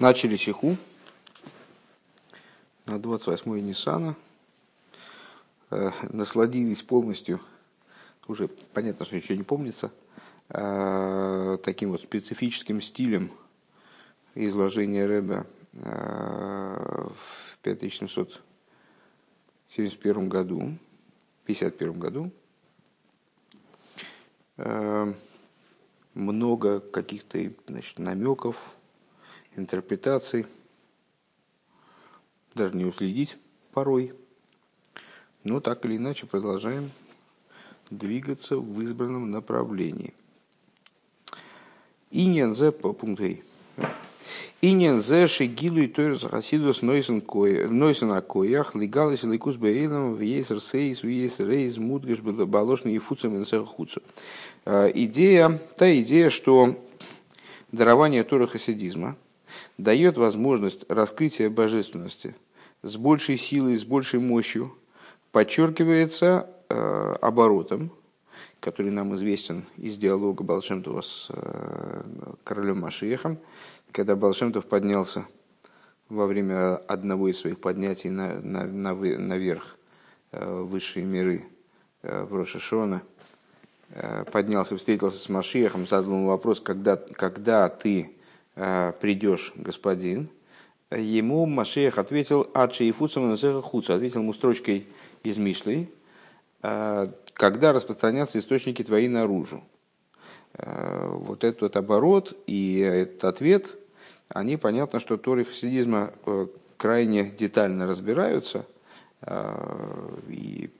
Начали сиху на 28-й Ниссана. Э, насладились полностью, уже понятно, что ничего не помнится, э, таким вот специфическим стилем изложения Рэба э, в 5771 году, 51 году. Много каких-то значит, намеков, интерпретаций, даже не уследить порой. Но так или иначе продолжаем двигаться в избранном направлении. Иньян зе по пункту Иньян зе шигилу и тойр захасидус нойсен акоях легалис ликус бейлам в ейсер сейс в ейсер рейс мудгаш балошный и фуцам хуцу. А, идея, та идея, что дарование Тора хасидизма дает возможность раскрытия божественности с большей силой, с большей мощью, подчеркивается э, оборотом, который нам известен из диалога Балшемтова с э, королем Машиехом, когда Балшемтов поднялся во время одного из своих поднятий на, на, на, наверх э, высшие миры э, в Рошашона, э, поднялся, встретился с Машиехом, задал ему вопрос, когда, когда ты придешь, господин, ему Машех ответил «Ачи и фуцам хуцу», ответил ему строчкой из Мишлей, «А, когда распространятся источники твои наружу. А, вот этот оборот и этот ответ, они, понятно, что Торы хасидизма э, крайне детально разбираются и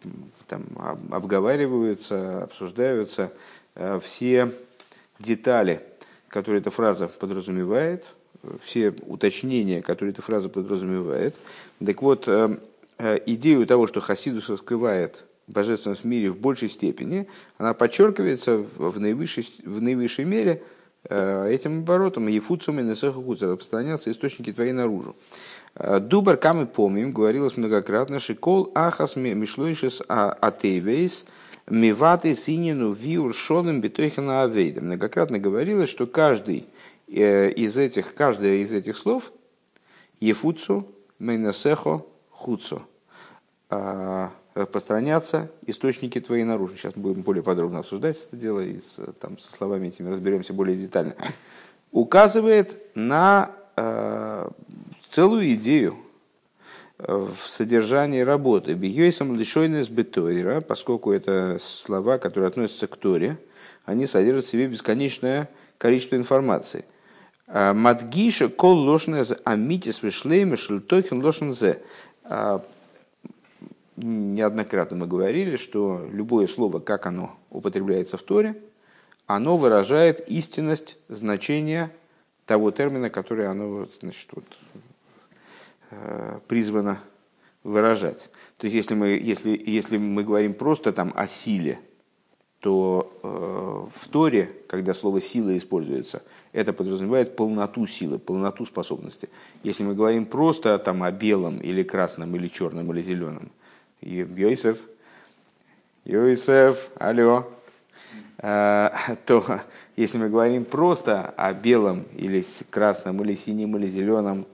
там обговариваются, обсуждаются все детали, которые эта фраза подразумевает – все уточнения, которые эта фраза подразумевает. Так вот, э, э, идею того, что Хасидус раскрывает божественность в мире в большей степени, она подчеркивается в наивысшей, в наивысшей мере э, этим оборотом «Ефуцум и несехахуца» распространяться источники твои наружу. Дубар, кам и помним, говорилось многократно, шикол ахас мишлойшис а, атейвейс миваты синину виур шоном битойхана авейда. Многократно говорилось, что каждый Э, из этих, каждое из этих слов ефуцу, мейнасехо, хуцу а, распространяться источники твои наружу. Сейчас будем более подробно обсуждать это дело и с, там, со словами этими разберемся более детально. Указывает на э, целую идею в содержании работы. Бигейсом лишойнес бетойра, поскольку это слова, которые относятся к Торе, они содержат в себе бесконечное количество информации – Э, Мадгиша кол лошнез амитис вишлейме шельтохин лошнзе. Э, неоднократно мы говорили, что любое слово, как оно употребляется в Торе, оно выражает истинность значения того термина, который оно значит, вот, э, призвано выражать. То есть, если мы, если, если мы говорим просто там о силе, то э, в Торе, когда слово «сила» используется, это подразумевает полноту силы, полноту способности. Если мы говорим просто там, о белом или красном, или черном, или зеленом, Йосиф, Йосиф, алло, э, то если мы говорим просто о белом или красном, или синем, или зеленом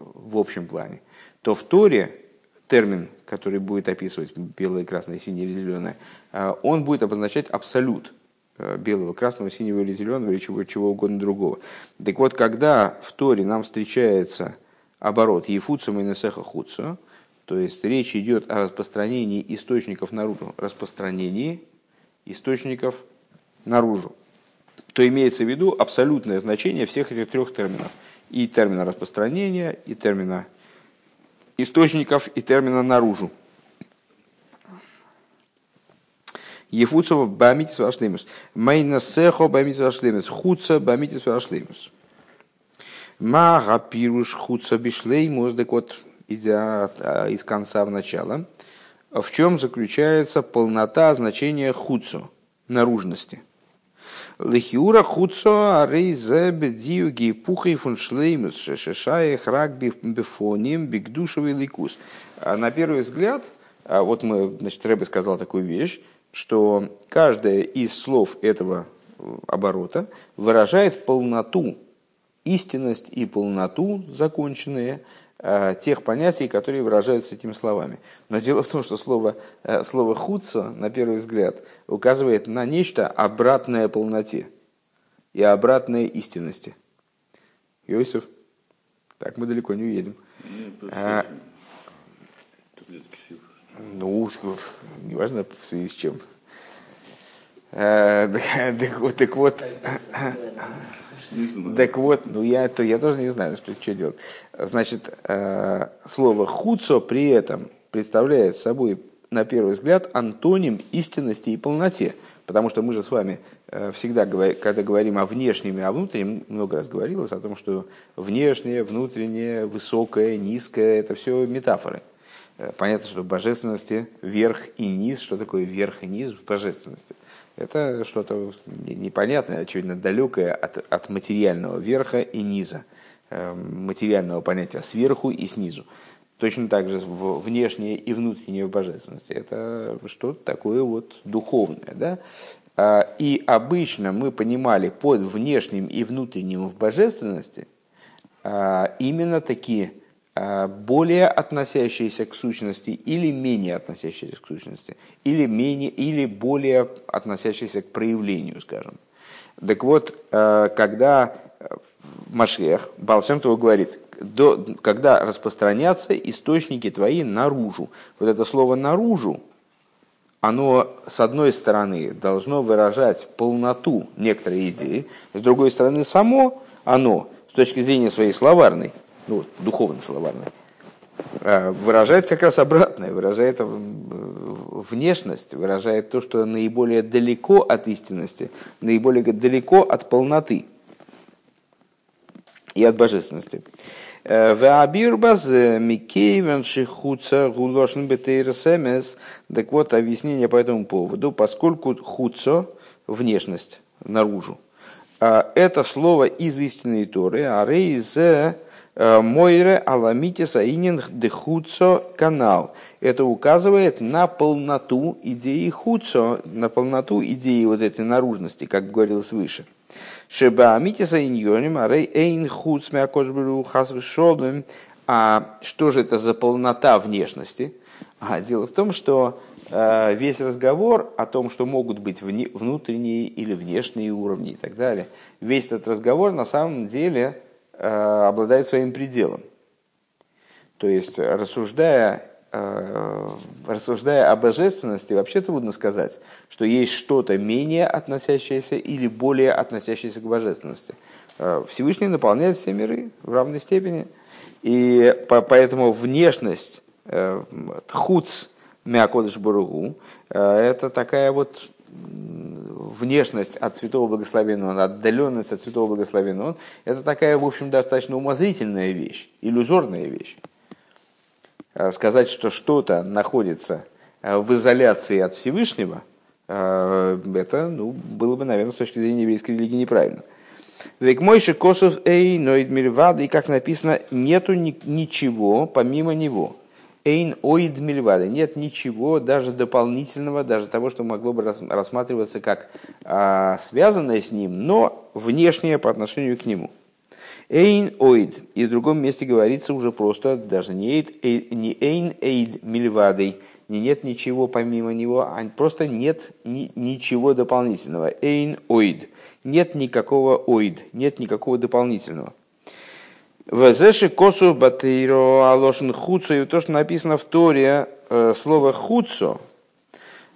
в общем плане, то в Торе термин, который будет описывать белое, красное, синее или зеленое, э, он будет обозначать абсолют э, белого, красного, синего или зеленого или чего, чего угодно другого. Так вот, когда в Торе нам встречается оборот «ефуцум и несеха хуцу», то есть речь идет о распространении источников наружу, распространении источников наружу, то имеется в виду абсолютное значение всех этих трех терминов. И термина распространения, и термина источников и термина наружу. Ефуцова бамитис вашлемус. Майна сехо бамитис вашлемус. Хуца бамитис вашлемус. Мага пируш хуца бишлеймус. Так вот, идя а, из конца в начало, в чем заключается полнота значения хуцу, наружности – Лехиура хуцо арейзе бедию гейпухой фуншлеймус шешешаях рак бифоним бигдушевый ликус. А на первый взгляд, а вот мы, значит, Рэбе сказал такую вещь, что каждое из слов этого оборота выражает полноту истинность и полноту законченные э, тех понятий, которые выражаются этими словами. Но дело в том, что слово, э, слово «хуцо», на первый взгляд, указывает на нечто обратное полноте и обратное истинности. Иосиф, так мы далеко не уедем. А, ну, неважно в связи с чем. А, так, так, так вот, так вот, ну я, то, я тоже не знаю, что, что делать. Значит, э, слово «хуцо» при этом представляет собой, на первый взгляд, антоним истинности и полноте. Потому что мы же с вами э, всегда, когда говорим о внешнем и о внутреннем, много раз говорилось о том, что внешнее, внутреннее, высокое, низкое – это все метафоры. Э, понятно, что в божественности верх и низ, что такое верх и низ в божественности – это что-то непонятное, очевидно, далекое от, от материального верха и низа, эм, материального понятия сверху и снизу. Точно так же внешнее и внутреннее в божественности. Это что-то такое вот духовное. Да? А, и обычно мы понимали под внешним и внутренним в божественности а, именно такие более относящиеся к сущности или менее относящиеся к сущности, или, менее, или более относящиеся к проявлению, скажем. Так вот, а, когда Машех, Балшемтова говорит, до, когда распространятся источники твои наружу. Вот это слово «наружу», оно, с одной стороны, должно выражать полноту некоторой идеи, с другой стороны, само оно, с точки зрения своей словарной, ну, духовно-словарное, а, выражает как раз обратное, выражает э, внешность, выражает то, что наиболее далеко от истинности, наиболее далеко от полноты и от божественности. Э, Бетейрсемес. Так вот, объяснение по этому поводу, поскольку хуцо, внешность, наружу, а, это слово из истинной Торы, а рейз Э, Мойре аламите саинин дехуцо канал. Это указывает на полноту идеи хуцо, на полноту идеи вот этой наружности, как говорилось выше. Шеба амите саиньоним арей эйн хуц мякошберу хасвешолым. А что же это за полнота внешности? А дело в том, что э, весь разговор о том, что могут быть внутренние или внешние уровни и так далее, весь этот разговор на самом деле Э, обладает своим пределом. То есть, рассуждая, э, рассуждая о божественности, вообще трудно сказать, что есть что-то менее относящееся или более относящееся к божественности. Э, Всевышний наполняет все миры в равной степени, и поэтому внешность хуц мякодыш баругу это такая вот внешность от святого благословенного, отдаленность от святого благословенного, это такая, в общем, достаточно умозрительная вещь, иллюзорная вещь. А сказать, что что-то находится э, в изоляции от Всевышнего, э, это ну, было бы, наверное, с точки зрения еврейской религии неправильно. Век мойши косов эй ноид мирвады, и как написано, нету ничего помимо него. Эйн оид мильвада. Нет ничего даже дополнительного, даже того, что могло бы рассматриваться как а, связанное с ним, но внешнее по отношению к нему. Эйн оид. И в другом месте говорится уже просто, даже не, эйд, не эйн эйд мильвадой, не нет ничего помимо него, а просто нет ни, ничего дополнительного. Эйн оид. Нет никакого оид, нет никакого дополнительного. Везеши косу батейро алошин хуцо. И то, что написано в Торе, э, слово хуцо,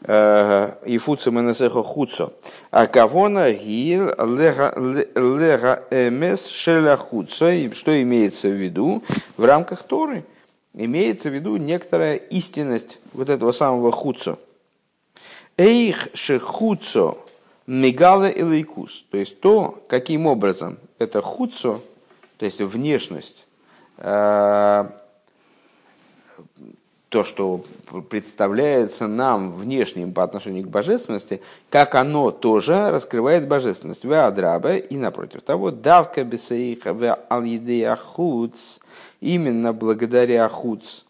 э, и фуцо менесехо хуцо. А кавона гил лега эмес шеля хуцо. И что имеется в виду в рамках Торы? Имеется в виду некоторая истинность вот этого самого хуцо. Эйх шехуцо мигала и. То есть то, каким образом это хуцо то есть внешность, э, то, что представляется нам внешним по отношению к божественности, как оно тоже раскрывает божественность. В Адраба и напротив того, давка бесейха в алидея хуц, именно благодаря хуц,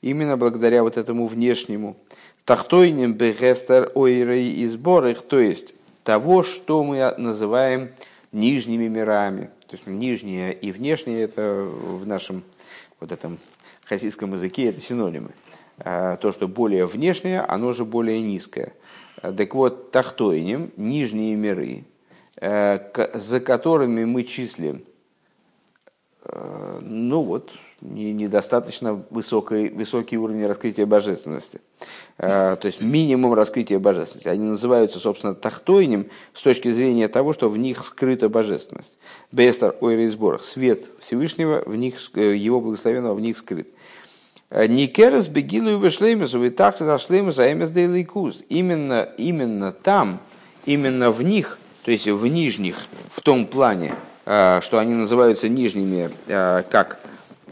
именно благодаря вот этому внешнему, тахтойним бегестер ойрей и сборах, то есть того, что мы называем нижними мирами, То есть нижнее и внешнее это в нашем вот этом хасидском языке это синонимы. А, то, что более внешнее, оно же более низкое. Так вот, тахтойним, нижние миры, э, за которыми мы числим, э, ну вот, недостаточно высокий, высокий уровень раскрытия божественности. Э, то есть минимум раскрытия божественности. Они называются, собственно, тахтойним с точки зрения того, что в них скрыта божественность. Бестер ойрейсборах, свет Всевышнего, в них, его благословенного в них скрыт. Никерас бегилу и вышлемесу, и так зашлемесу, а эмес Именно, именно там, именно в них, то есть в нижних, в том плане, э, что они называются нижними, э, как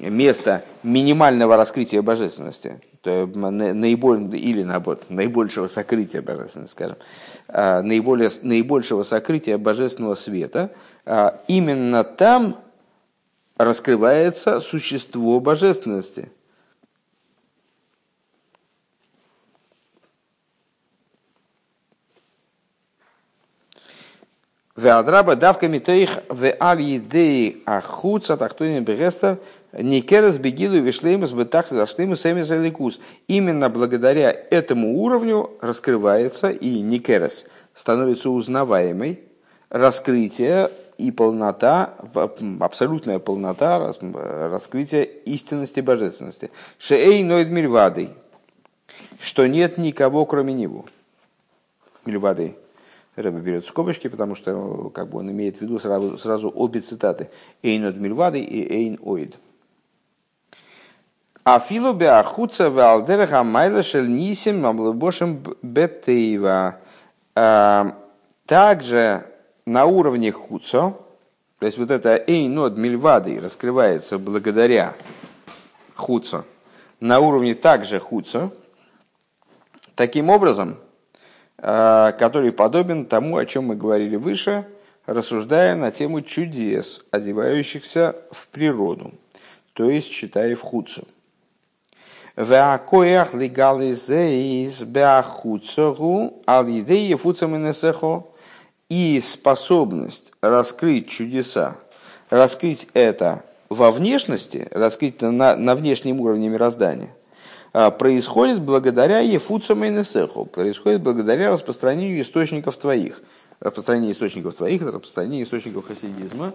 место минимального раскрытия божественности, то наиболь, или наоборот, наибольшего сокрытия божественности, скажем, э, наиболее, наибольшего сокрытия божественного света, именно там раскрывается существо божественности – Веадраба давка митейх в аль ахуца тахтуин берестер никерас бегилу вишлеймус бетах зашлеймус эмис Именно благодаря этому уровню раскрывается и никерас становится узнаваемой раскрытие и полнота, абсолютная полнота раскрытия истинности божественности. Шеэй ноид мильвадой, что нет никого, кроме него. Мильвадой Рэбе берет скобочки, потому что как бы он имеет в виду сразу, сразу обе цитаты. Эйн от Мильвады и Эйн Оид. Афилу беахуца валдереха майла шельнисим мамлыбошем бетеева. А, также на уровне хуцо, то есть вот это эйнод мильвады раскрывается благодаря хуцо, на уровне также хуцо. Таким образом, Э, который подобен тому, о чем мы говорили выше, рассуждая на тему чудес, одевающихся в природу, то есть считая в худцу. Веакоях легализейс беахуцогу алидея фуцаминесехо и способность раскрыть чудеса, раскрыть это во внешности, раскрыть это на, на внешнем уровне мироздания, а, происходит благодаря Ефуцу Мейнесеху, происходит благодаря распространению источников твоих. Распространение источников твоих – это распространение источников хасидизма.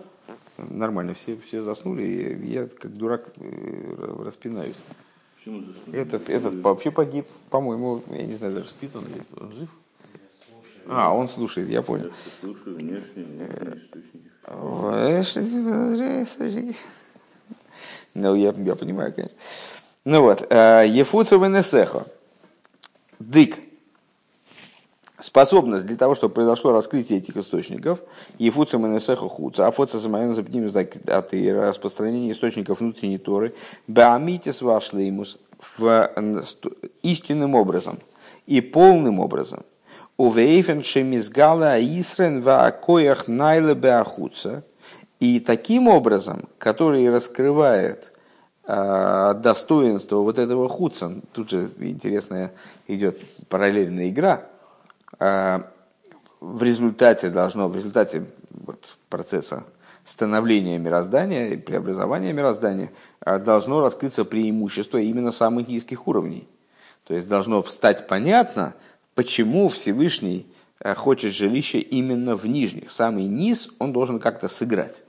Нормально, все, все заснули, и я как дурак э, распинаюсь. Этот, этот вообще погиб, по-моему, я не знаю, даже спит он или он жив. А, он слушает, я понял. Слушаю внешние, источники. Ну, я, я понимаю, конечно. Ну вот, э, Ефуцу Венесехо. Дык. Способность для того, чтобы произошло раскрытие этих источников, Ефуцу Венесехо Хуца, Афоца Самайон Запним от распространения источников внутренней Торы, Баамитис Вашлеймус в истинным образом и полным образом. Увейфен Шемизгала Исрен Ваакоях Найле Беахуца. И таким образом, который раскрывает а, достоинство вот этого худса. Тут же интересная идет параллельная игра. А, в результате должно, в результате вот процесса становления мироздания и преобразования мироздания а, должно раскрыться преимущество именно самых низких уровней. То есть должно стать понятно, почему Всевышний хочет жилище именно в нижних. Самый низ он должен как-то сыграть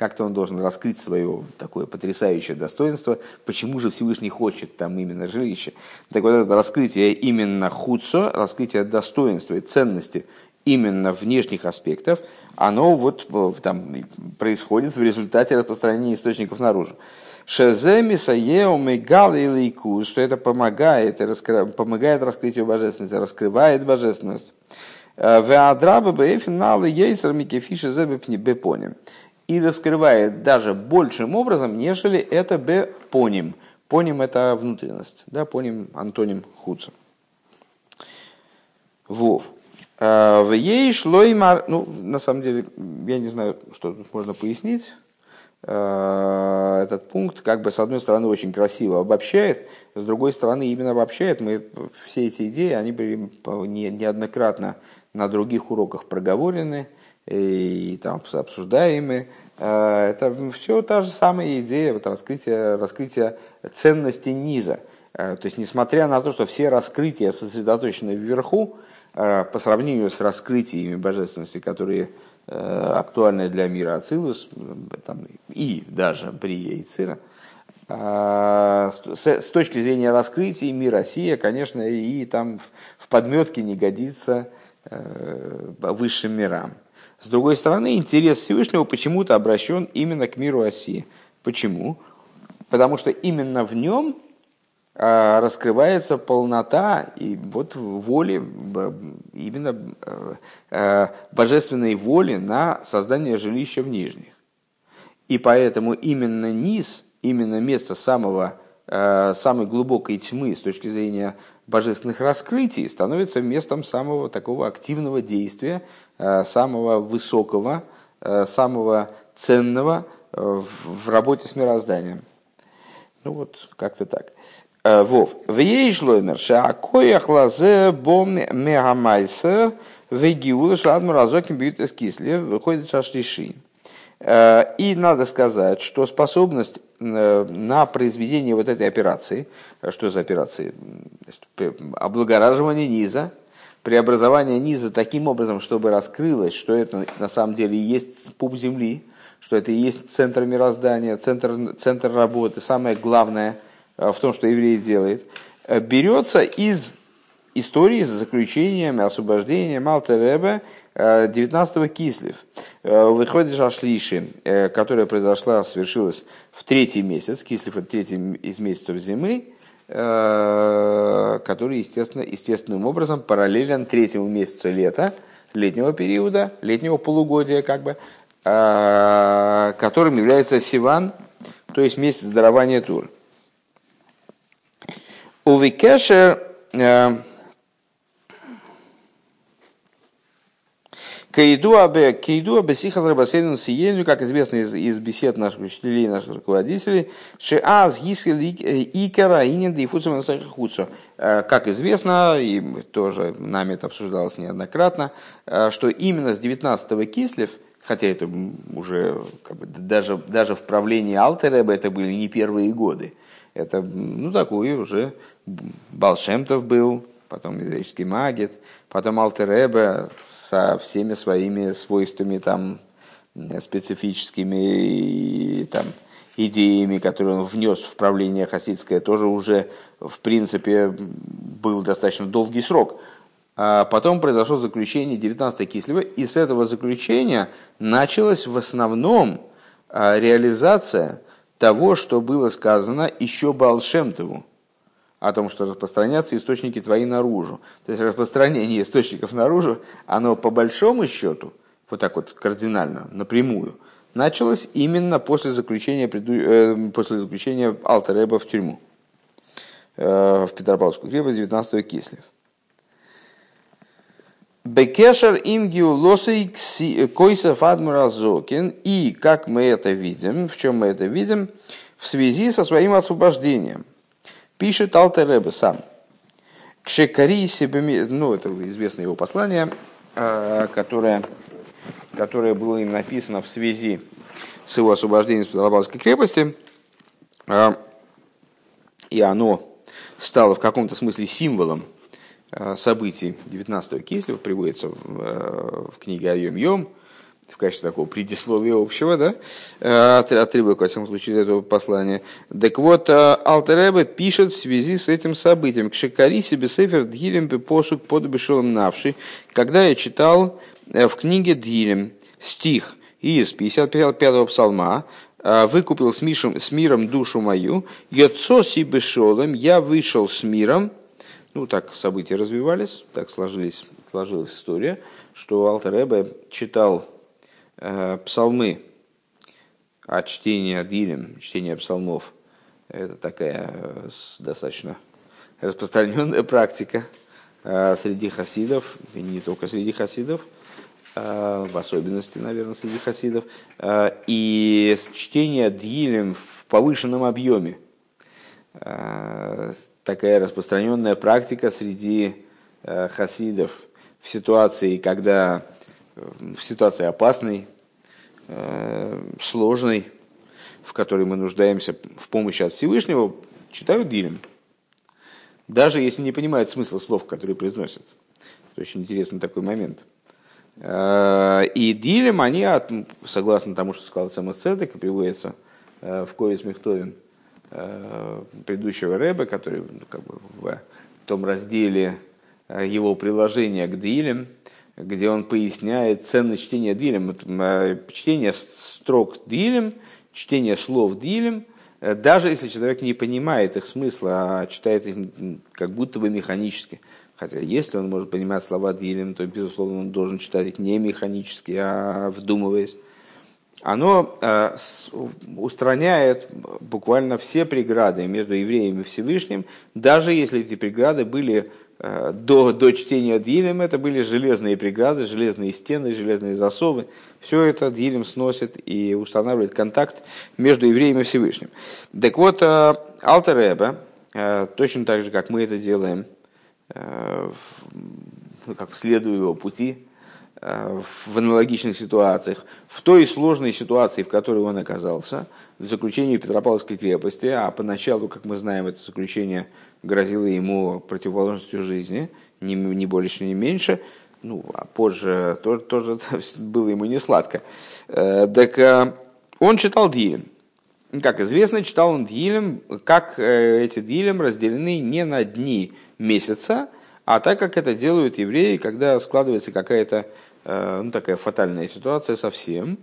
как-то он должен раскрыть свое такое потрясающее достоинство, почему же Всевышний хочет там именно жилище. Так вот это раскрытие именно худсо, раскрытие достоинства и ценности именно внешних аспектов, оно вот э, там происходит в результате распространения источников наружу. Шеземи саео мегал что это помогает, раскры, помогает раскрытию божественности, раскрывает божественность. Э, Веадраба бэфиналы ейсер микефиши зэбэпни бэпоним и раскрывает даже большим образом, нежели это б поним. Поним это внутренность, да, поним антоним хуца. Вов. А, в ей шло и мар... Ну, на самом деле, я не знаю, что тут можно пояснить. А, этот пункт, как бы, с одной стороны, очень красиво обобщает, с другой стороны, именно обобщает. Мы все эти идеи, они были неоднократно на других уроках проговорены и там обсуждаемы. Это все та же самая идея вот раскрытия, раскрытия ценности низа. То есть, несмотря на то, что все раскрытия сосредоточены вверху, по сравнению с раскрытиями божественности, которые актуальны для мира Ацилус, там, и даже Брия и Цира, с точки зрения раскрытия мира Россия, конечно, и там в подметке не годится высшим мирам. С другой стороны, интерес Всевышнего почему-то обращен именно к миру России. Почему? Потому что именно в нем а, раскрывается полнота и вот воли, именно а, а, божественной воли на создание жилища в нижних. И поэтому именно низ, именно место самого, самой глубокой тьмы с точки зрения божественных раскрытий становится местом самого такого активного действия, э, самого высокого, э, самого ценного э, в работе с мирозданием. Ну вот, как-то так. Вов. В ей шлоймер, шаакоях лазе бом мегамайсер, вегиула шладму разоким бьют из кисли, выходит шашлиши. И надо сказать, что способность Э, на произведение вот этой операции, что за операции? Облагораживание низа, преобразование низа таким образом, чтобы раскрылось, что это на самом деле есть пуп земли, что это и есть центр мироздания, центр, центр работы, самое главное э, в том, что еврей делает, э, берется из истории с заключением, освобождением Алтереба 19-го Кислев. Выходит Жашлиши, которая произошла, свершилась в третий месяц. Кислев это третий из месяцев зимы, который, естественно, естественным образом параллелен третьему месяцу лета, летнего периода, летнего полугодия, как бы, которым является Сиван, то есть месяц дарования Тур. Увикешер Кейдуа бесиха зарабасейну сиеню, как известно из, из бесед наших учителей, наших руководителей, шеаз гискер икера инин дифуцем хуцо. Э, как известно, и тоже нами это обсуждалось неоднократно, э, что именно с 19-го Кислев, хотя это уже как бы, даже, даже в правлении Алтереба это были не первые годы, это ну, такой уже Балшемтов был, потом еврейский магет, потом Алтереба со всеми своими свойствами там, специфическими и, там, идеями, которые он внес в правление хасидское, тоже уже, в принципе, был достаточно долгий срок. А потом произошло заключение 19 Кислева, и с этого заключения началась в основном а, реализация того, что было сказано еще Балшемтову о том, что распространятся источники твои наружу. То есть распространение источников наружу, оно по большому счету, вот так вот кардинально, напрямую, началось именно после заключения, э, после заключения Алтереба в тюрьму, э, в Петропавловскую крепость 19 Кислев. Бекешер им геулосой койсов адмуразокин. И, как мы это видим, в чем мы это видим, в связи со своим освобождением. Пишет Алтеребе сам. Кшекари себе, ну это известное его послание, а, которое, которое было им написано в связи с его освобождением из Петропавловской крепости. А, и оно стало в каком-то смысле символом а, событий 19-го Кислева, приводится в, в книге Айом Йом, в качестве такого предисловия общего, да, э, отрывок, во всяком случае, этого послания. Так вот, э, Алтеребе пишет в связи с этим событием. К Шикари себе сефер дгилем посук под бешолом навши, когда я читал э, в книге Дилем стих из 55-го псалма, выкупил с, мишем, с миром душу мою, яцо си бешолем, я вышел с миром, ну, так события развивались, так сложились, сложилась история, что Алтеребе читал псалмы, а чтение Адилем, чтение псалмов, это такая э, достаточно распространенная практика э, среди хасидов, и не только среди хасидов, в особенности, наверное, среди хасидов, и чтение Дилем в повышенном объеме. Такая распространенная практика среди хасидов. В ситуации, когда в ситуации опасной, сложной, в которой мы нуждаемся в помощи от Всевышнего, читают Дилем. Даже если не понимают смысл слов, которые произносят. Это очень интересный такой момент. И Дилем, они, согласно тому, что сказал сам Цедек, и приводится в Ковец Мехтовин предыдущего Рэба, который ну, как бы, в том разделе его приложения к Дилем, где он поясняет ценность чтения Дилем. Э, чтение строк Дилем, чтение слов Дилем, э, даже если человек не понимает их смысла, а читает их как будто бы механически. Хотя если он может понимать слова Дилем, то, безусловно, он должен читать их не механически, а вдумываясь. Оно э, устраняет буквально все преграды между евреем и Всевышним, даже если эти преграды были до, до чтения Дилем это были железные преграды, железные стены, железные засовы. Все это Дилем сносит и устанавливает контакт между евреем и Всевышним. Так вот, э, Алтер Эбе, э, точно так же, как мы это делаем, ну, как следуя его пути, в аналогичных ситуациях, в той сложной ситуации, в которой он оказался, в заключении Петропавловской крепости, а поначалу, как мы знаем, это заключение грозило ему противоположностью жизни, ни, ни больше, ни меньше, ну, а позже тоже, тоже было ему не сладко. Э, так э, он читал Дилем. Как известно, читал он Дилем, как э, эти Дилем разделены не на дни месяца, а так, как это делают евреи, когда складывается какая-то ну, такая фатальная ситуация совсем,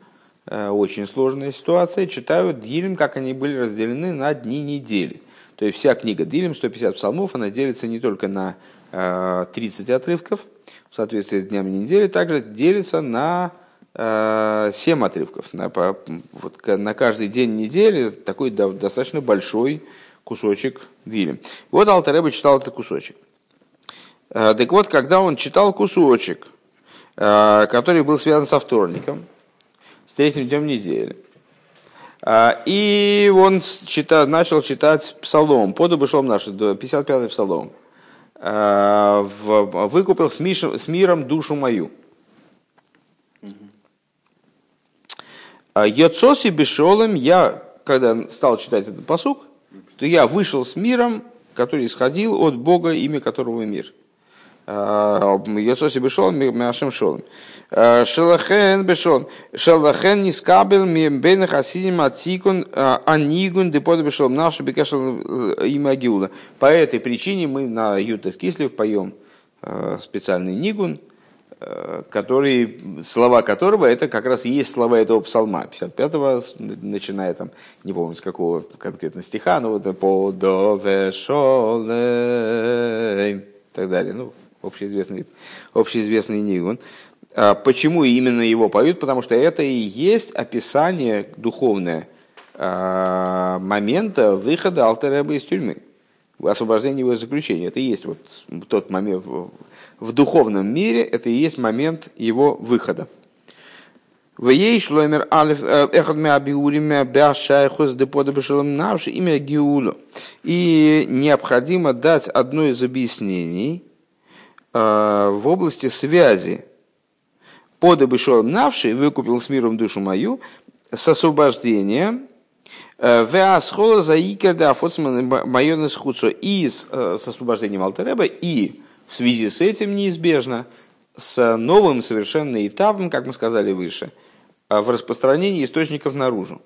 очень сложная ситуация, читают Дилем, как они были разделены на дни недели. То есть вся книга Дилем, 150 псалмов, она делится не только на 30 э, отрывков, в соответствии с днями недели, также делится на 7 э, отрывков. На, вот, на каждый день недели такой достаточно большой кусочек Дилем. Вот Алтареба читал этот кусочек. Э, так вот, когда он читал кусочек, который был связан со вторником, с третьим днем недели, и он чита, начал читать псалом, подобы шел наш, 55-й псалом. А, выкупил с, Миш, с миром душу мою. А, Йоцоси бешолем, я, когда стал читать этот посук, то я вышел с миром, который исходил от Бога, имя которого мир. Йоцоси бешолем, Мяшем шолем. Шелахен бешон. Шелахен не скабел бен хасидим ацикун анигун депода бешон. Наш бекешел имя Гиула. По этой причине мы на Ютас Кислев поем специальный нигун, который, слова которого это как раз и есть слова этого псалма, 55-го, начиная там, не помню с какого конкретно стиха, но вот по до и так далее, ну, общеизвестный, общеизвестный нигун. А почему именно его поют? Потому что это и есть описание духовное а, момента выхода Алтереба из тюрьмы, освобождения его из заключения. Это и есть вот тот момент в духовном мире, это и есть момент его выхода. В ей шломер алиф э, эхад мя абиурим бяшайхус навши имя Гиулу. И необходимо дать одно из объяснений э, в области связи под бышолом навший, выкупил с миром душу мою, с освобождением, э, Веасхола за икерда майонес хуцо и с, э, с освобождением Алтереба, и в связи с этим неизбежно с новым совершенно этапом, как мы сказали выше, э, в распространении источников наружу.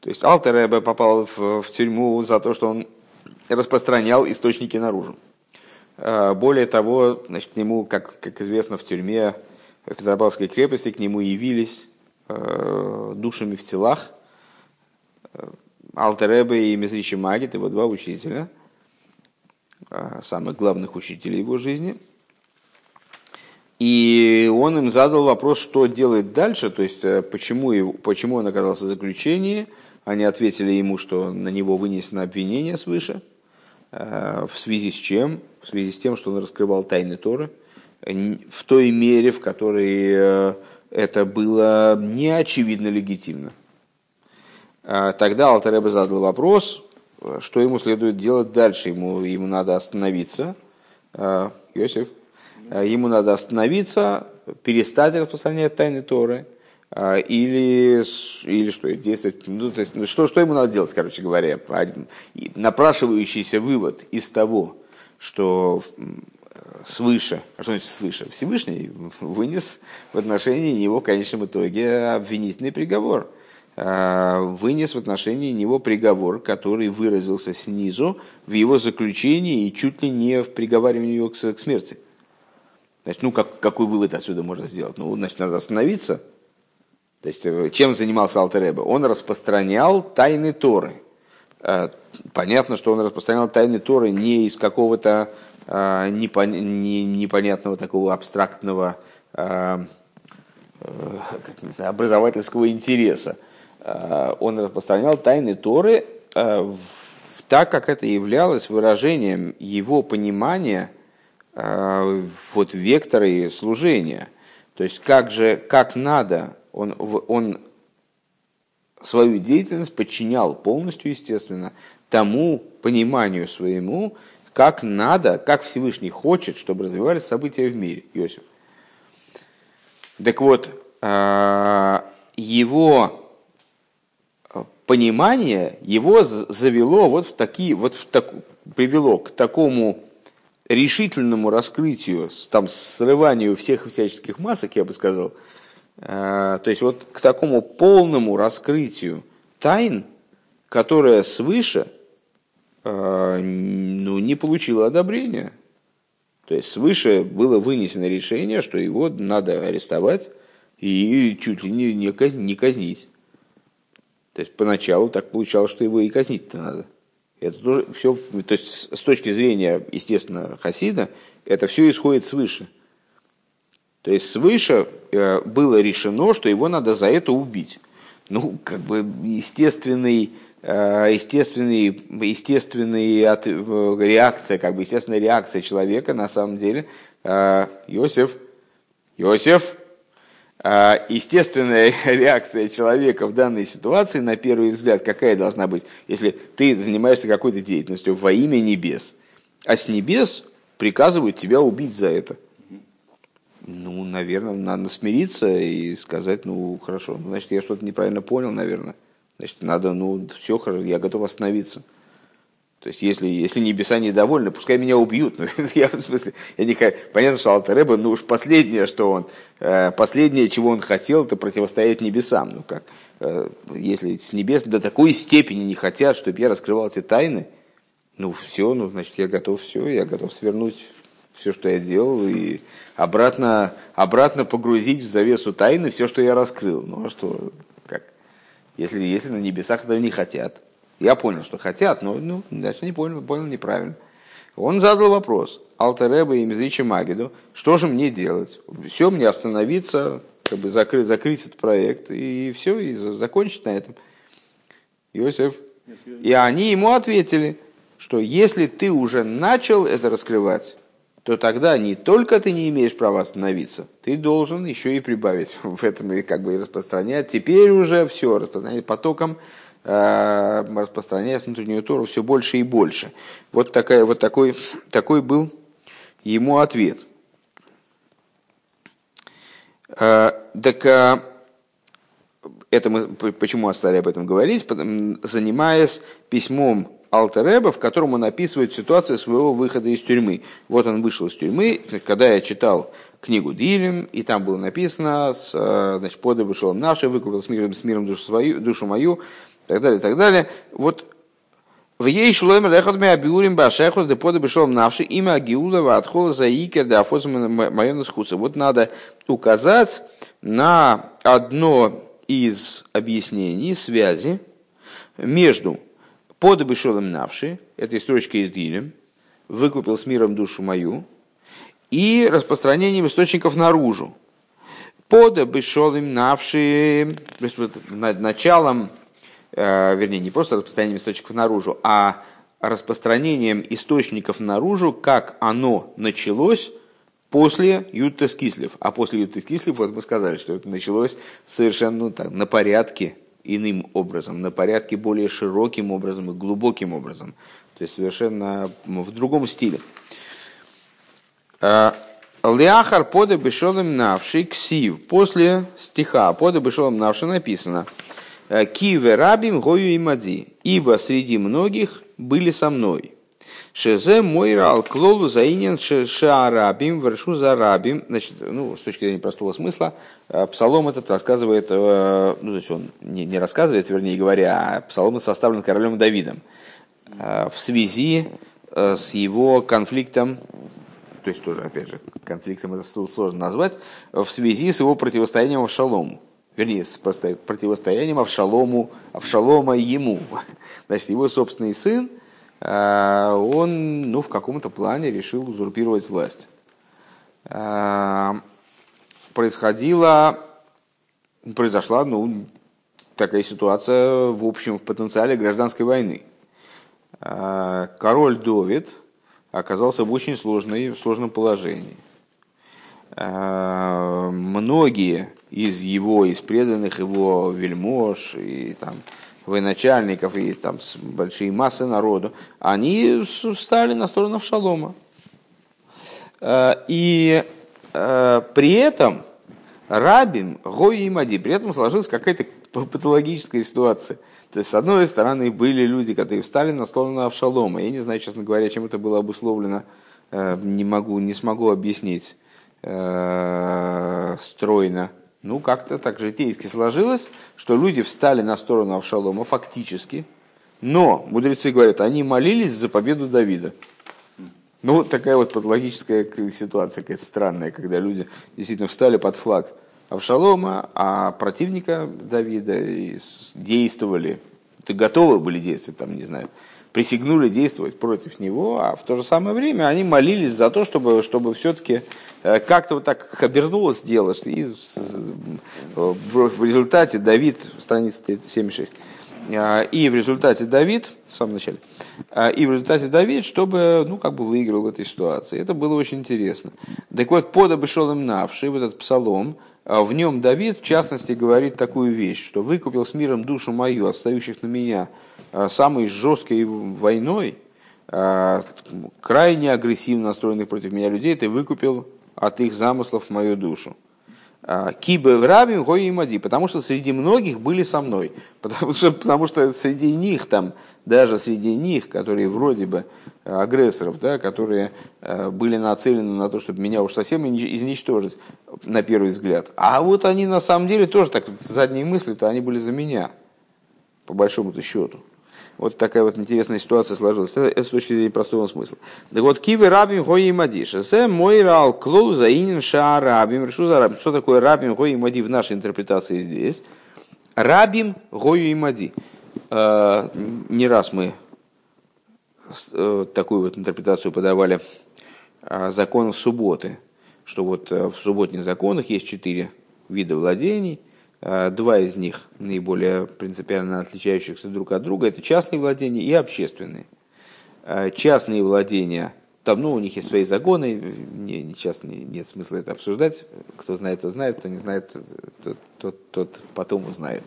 То есть Алтереба попал в, в тюрьму за то, что он распространял источники наружу. А, более того, значит, к нему, как, как известно, в тюрьме в Петропавловской крепости к нему явились э, душами в телах э, Алтеребе и Мезричи Магит, его два учителя, э, самых главных учителей его жизни. И он им задал вопрос, что делать дальше, то есть почему, его, почему он оказался в заключении. Они ответили ему, что на него вынесено обвинение свыше – в связи с чем? В связи с тем, что он раскрывал тайны Торы в той мере, в которой э, это было не очевидно легитимно. А тогда Алтареба задал вопрос, что ему следует делать дальше. Ему, ему надо остановиться. Э, Иосиф, ему надо остановиться, перестать распространять тайны Торы, или, или что, действовать, ну, то есть, ну, что, что ему надо делать, короче говоря. Напрашивающийся вывод из того, что свыше, а что значит свыше? Всевышний вынес в отношении него в конечном итоге обвинительный приговор. А, вынес в отношении него приговор, который выразился снизу в его заключении и чуть ли не в приговаривании его к смерти. Значит, ну как, какой вывод отсюда можно сделать? Ну, значит, надо остановиться. То есть, э, чем занимался Алтереба? Он распространял тайны Торы. А, понятно, что он распространял тайны Торы не из какого-то а, непонятного такого абстрактного э, знаю, образовательского интереса. Он распространял тайны Торы так, как это являлось выражением его понимания вот вектора и служения. То есть как же, как надо, он, он свою деятельность подчинял полностью, естественно, тому пониманию своему, как надо, как Всевышний хочет, чтобы развивались события в мире, Иосиф. Так вот, а, его понимание, его завело вот в такие, вот в так, привело к такому решительному раскрытию, там, срыванию всех всяческих масок, я бы сказал, то есть вот к такому полному раскрытию тайн, которая свыше – а, ну, не получила одобрения. То есть свыше было вынесено решение, что его надо арестовать и чуть ли не, не, казнить. То есть поначалу так получалось, что его и казнить-то надо. Это тоже все, то есть с точки зрения, естественно, Хасида, это все исходит свыше. То есть свыше э, было решено, что его надо за это убить. Ну, как бы естественный Э, естественный, естественный от, реакция, как бы естественная реакция человека на самом деле. Э, Иосиф, Иосиф, э, естественная реакция человека в данной ситуации, на первый взгляд, какая должна быть, если ты занимаешься какой-то деятельностью во имя небес, а с небес приказывают тебя убить за это. Ну, наверное, надо смириться и сказать, ну, хорошо, значит, я что-то неправильно понял, наверное. Значит, надо, ну, все хорошо, я готов остановиться. То есть, если, если небеса недовольны, пускай меня убьют. Ну, я, в смысле, я не, понятно, что Алтареба, ну уж последнее, что он, э, последнее, чего он хотел, это противостоять небесам. Ну как, э, если с небес до такой степени не хотят, чтобы я раскрывал эти тайны, ну все, ну значит, я готов все, я готов свернуть все, что я делал, и обратно, обратно погрузить в завесу тайны все, что я раскрыл. Ну а что, если, если на небесах этого не хотят. Я понял, что хотят, но ну, дальше не понял, понял неправильно. Он задал вопрос Алтереба и Мизричи Магиду, что же мне делать? Все, мне остановиться, как бы закрыть, закрыть этот проект, и все, и закончить на этом. Иосиф. И они ему ответили, что если ты уже начал это раскрывать, то тогда не только ты не имеешь права остановиться, ты должен еще и прибавить в этом и как бы и распространять. Теперь уже все распространять потоком, э, распространять внутреннюю Тору все больше и больше. Вот, такая, вот такой, такой был ему ответ. Э, так э, это мы почему стали об этом говорить, занимаясь письмом Алтереба, в котором он описывает ситуацию своего выхода из тюрьмы. Вот он вышел из тюрьмы, когда я читал книгу Дилем, и там было написано, с, э, значит, подо вышел наши, выкупил с миром, с миром душу, свою, душу мою, и так далее, и так далее. Вот в ей лехот абиурим башехус де пода бешол навши имя агиула отхола за икер да афос майонус хуса. Вот надо указать на одно из объяснений связи между под обешолом навши, этой строчкой из Дилем, выкупил с миром душу мою, и распространением источников наружу. Под обешолом навши, то есть вот над началом, э, вернее, не просто распространением источников наружу, а распространением источников наружу, как оно началось после Ютас Кислев. А после Ютас Кислев, вот мы сказали, что это началось совершенно ну, так, на порядке иным образом, на порядке более широким образом и глубоким образом. То есть совершенно в другом стиле. А, Леахар пода бешолем навши ксив. После стиха пода бешолем навши написано Киве рабим гою и мади, ибо среди многих были со мной. Шезе мойра алклолу заинен шаарабим вершу за рабим. Значит, ну, с точки зрения простого смысла, э, псалом этот рассказывает, э, ну, то есть он не, не рассказывает, вернее говоря, а псалом составлен королем Давидом э, в связи с его конфликтом то есть тоже, опять же, конфликтом это сложно назвать, в связи с его противостоянием Авшалому. Вернее, с противостоянием Авшалому, Авшалома ему. Значит, его собственный сын, он ну, в каком-то плане решил узурпировать власть. Э, происходила, произошла ну, такая ситуация, в общем, в потенциале гражданской войны. Э, король Довид, оказался в очень сложной, в сложном положении. Многие из его, из преданных его вельмож и там, военачальников и там большие массы народу, они встали на сторону Авшалома. А, и а, при этом Рабим, Гой и Мади, при этом сложилась какая-то патологическая ситуация – то есть, с одной стороны, были люди, которые встали на сторону Авшалома. Я не знаю, честно говоря, чем это было обусловлено. Э, не могу, не смогу объяснить э, стройно. Ну, как-то так житейски сложилось, что люди встали на сторону Авшалома фактически. Но, мудрецы говорят, они молились за победу Давида. Ну, вот такая вот патологическая ситуация, какая-то странная, когда люди действительно встали под флаг Авшалома, а противника Давида действовали, ты готовы были действовать, там, не знаю, присягнули действовать против него, а в то же самое время они молились за то, чтобы, чтобы все-таки э, как-то вот так обернулось дело, и в результате Давид, страница 76, э, и в результате Давид, в самом начале, э, и в результате Давид, чтобы, ну, как бы выиграл в этой ситуации. Это было очень интересно. Так вот, шел им навший, вот этот псалом, в нем Давид, в частности, говорит такую вещь, что выкупил с миром душу мою, отстающих на меня, самой жесткой войной, а, крайне агрессивно настроенных против меня людей, ты выкупил от их замыслов мою душу. Кибе в рабим гои мади, потому что среди многих были со мной. Потому что, потому что среди них там, даже среди них, которые вроде бы агрессоров, да, которые э, были нацелены на то, чтобы меня уж совсем изничтожить, на первый взгляд. А вот они на самом деле тоже так, задние мысли-то они были за меня, по большому-то счету. Вот такая вот интересная ситуация сложилась. Это, это с точки зрения простого смысла. Так вот, кивы рабим хои мадиша. Се мой рал клоу заинен ша рабим. Что за рабим? Что такое рабим хои мади в нашей интерпретации здесь? Рабим гою и мади. Э, не раз мы Э, такую вот интерпретацию подавали а, законов субботы, что вот э, в субботних законах есть четыре вида владений, два из них наиболее принципиально отличающихся друг от друга, это частные владения и общественные. А, частные владения там, ну, у них есть свои законы, не, не, нет смысла это обсуждать. Кто знает, тот знает, кто не знает, тот, тот, тот потом узнает.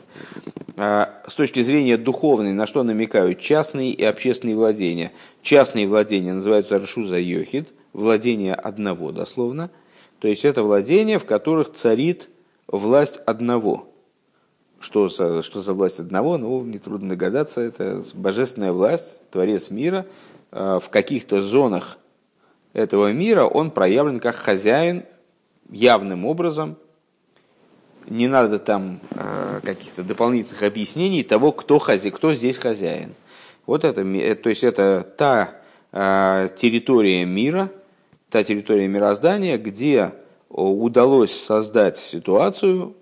А с точки зрения духовной, на что намекают частные и общественные владения? Частные владения называются Рашуза Йохид, владение одного дословно. То есть это владения, в которых царит власть одного. Что за, что за власть одного? Ну, нетрудно догадаться, это божественная власть, творец мира, а, в каких-то зонах этого мира, он проявлен как хозяин явным образом. Не надо там э, каких-то дополнительных объяснений того, кто, хозяин, кто здесь хозяин. Вот это, э, то есть это та э, территория мира, та территория мироздания, где удалось создать ситуацию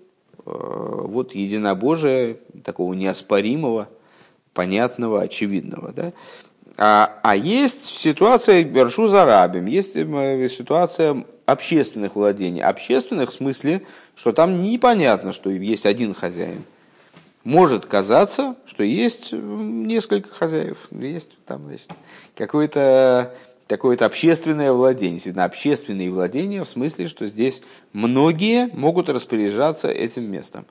вот единобожия, такого неоспоримого, понятного, очевидного. Да? А, а есть ситуация Бершу за рабим, есть э, ситуация общественных владений. Общественных в смысле, что там непонятно, что есть один хозяин. Может казаться, что есть несколько хозяев, есть там значит, какое-то какое-то общественное владение. Действительно, общественные владения в смысле, что здесь многие могут распоряжаться этим местом.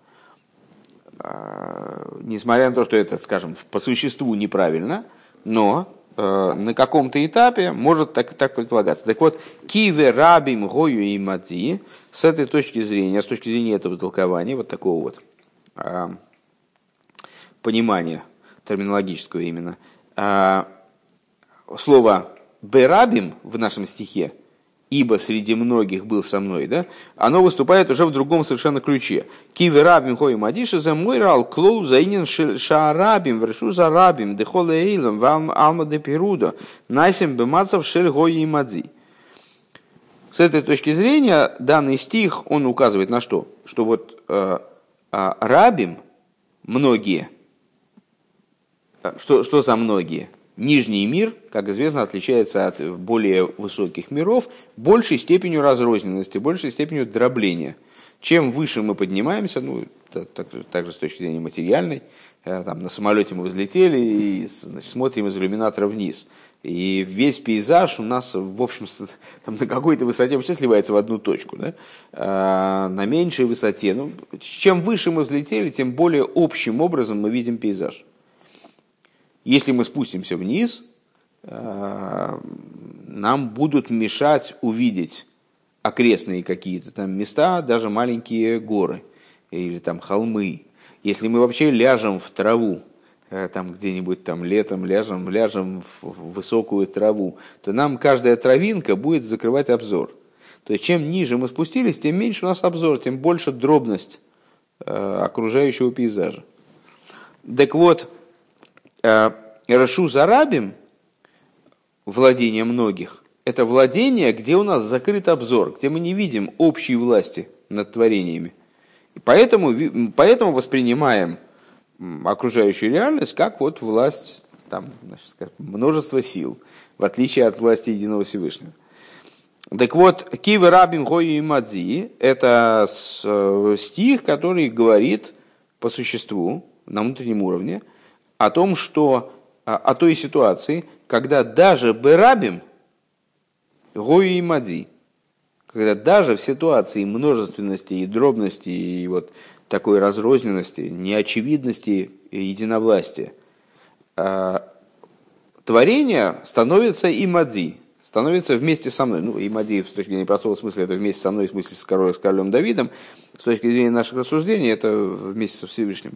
А, несмотря на то, что это, скажем, по существу неправильно, но на каком-то этапе может так, так предполагаться. Так вот, киве рабим гою и мадзи, с этой точки зрения, с точки зрения этого толкования, вот такого вот а, понимания терминологического именно, а, слово «берабим» в нашем стихе – ибо среди многих был со мной, да, оно выступает уже в другом совершенно ключе. Киви рабим хой мадиша за мой рал клоу заинен шаарабим вершу за рабим дехол эйлом вам алма де перуда найсим бемацав шель гой и мадзи. С этой точки зрения данный стих, он указывает на что? Что вот э, э, рабим, многие, э, что, что за многие? Нижний мир, как известно, отличается от более высоких миров большей степенью разрозненности, большей степенью дробления. Чем выше мы поднимаемся, ну, так, также с точки зрения материальной, э, там, на самолете мы взлетели и значит, смотрим из иллюминатора вниз. И весь пейзаж у нас, в общем, там, на какой-то высоте вообще сливается в одну точку. Да? А на меньшей высоте. Ну, чем выше мы взлетели, тем более общим образом мы видим пейзаж. Если мы спустимся вниз, э, нам будут мешать увидеть окрестные какие-то там места, даже маленькие горы или там холмы. Если мы вообще ляжем в траву, э, там где-нибудь там летом ляжем, ляжем в высокую траву, то нам каждая травинка будет закрывать обзор. То есть чем ниже мы спустились, тем меньше у нас обзор, тем больше дробность э, окружающего пейзажа. Так вот, Рашу Зарабим, владение многих, это владение, где у нас закрыт обзор, где мы не видим общей власти над творениями. И поэтому, поэтому воспринимаем окружающую реальность как вот власть, там, скажем, множество сил, в отличие от власти единого Всевышнего. Так вот, Кивы Рабин Хою и Мадзи – это э, стих, который говорит по существу, на внутреннем уровне – о том, что о той ситуации, когда даже Берабим, Гою и Мади, когда даже в ситуации множественности и дробности и вот такой разрозненности, неочевидности и единовластия, творение становится и Мади, становится вместе со мной. Ну, и Мади, с точки зрения простого смысла, это вместе со мной, в смысле с королем, с королем Давидом. С точки зрения наших рассуждений, это вместе со Всевышним.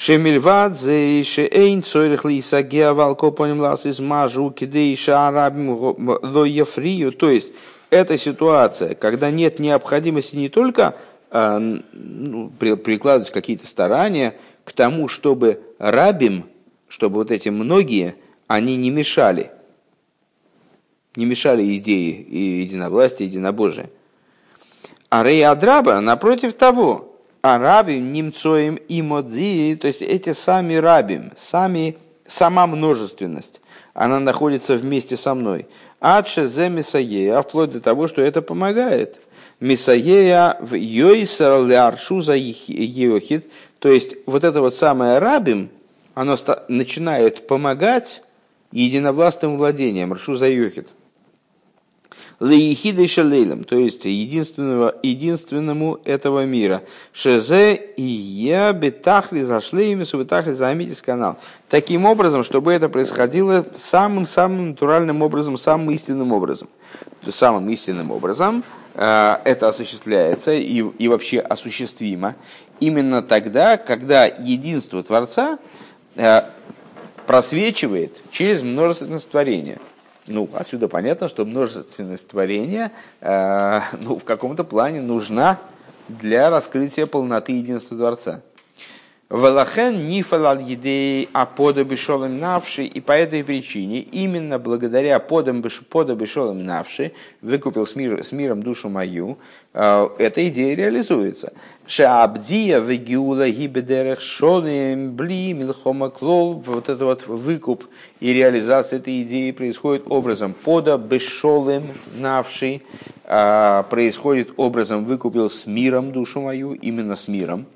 Шемильвадзе, шеэйн цойрих лисагеа валко поним лас из мажу кидей шаарабим ло ефрию. То есть, это ситуация, когда нет необходимости не только э, ну, прикладывать какие-то старания к тому, чтобы рабим, чтобы вот эти многие, они не мешали, не мешали идеи и единовластия, единобожия. А Рей Адраба, напротив того, а рабим немцоем и модзи, то есть эти сами рабим, сами, сама множественность, она находится вместе со мной. Адше зе мисаея, вплоть до того, что это помогает. Мисаея в йойсер ляршу за йохит, то есть вот это вот самое рабим, оно начинает помогать единовластным владением, ршу за йохит. Лейхидой шалейлем, то есть единственного, единственному этого мира. Шезе и я бетахли зашлейми субетахли заметить канал. Таким образом, чтобы это происходило самым-самым натуральным образом, самым истинным образом. Самым истинным образом э, это осуществляется и, и вообще осуществимо именно тогда, когда единство Творца э, просвечивает через множественность творения – ну, отсюда понятно, что множественность творения э, ну, в каком-то плане нужна для раскрытия полноты единства Творца. Валахен нифалал едей а подобешолым навши, и по этой причине, именно благодаря подобешолым навши, выкупил с, мир, с миром душу мою, э, эта идея реализуется. Шаабдия вегиула гибедерех шолем бли милхома клол, вот этот вот выкуп и реализация этой идеи происходит образом подобешолым навши, э, происходит образом выкупил с миром душу мою, именно с миром,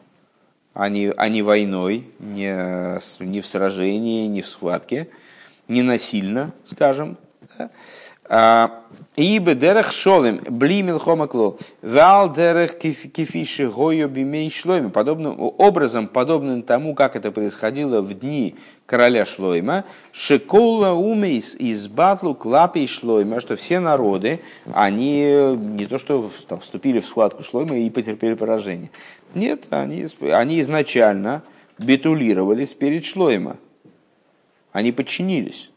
а не, а не войной, не, не в сражении, не в схватке, не насильно, скажем. Да? А, Ибо дерех шолем, блимил хомаклол, вал дерех кефиши гою бимей шлойма. Подобным образом, подобным тому, как это происходило в дни короля Шлойма, шекола умейс из батлу клапей Шлойма, что все народы, они не то что там, вступили в схватку Шлойма и потерпели поражение. Нет, они, они изначально битулировались перед Шлойма. Они подчинились.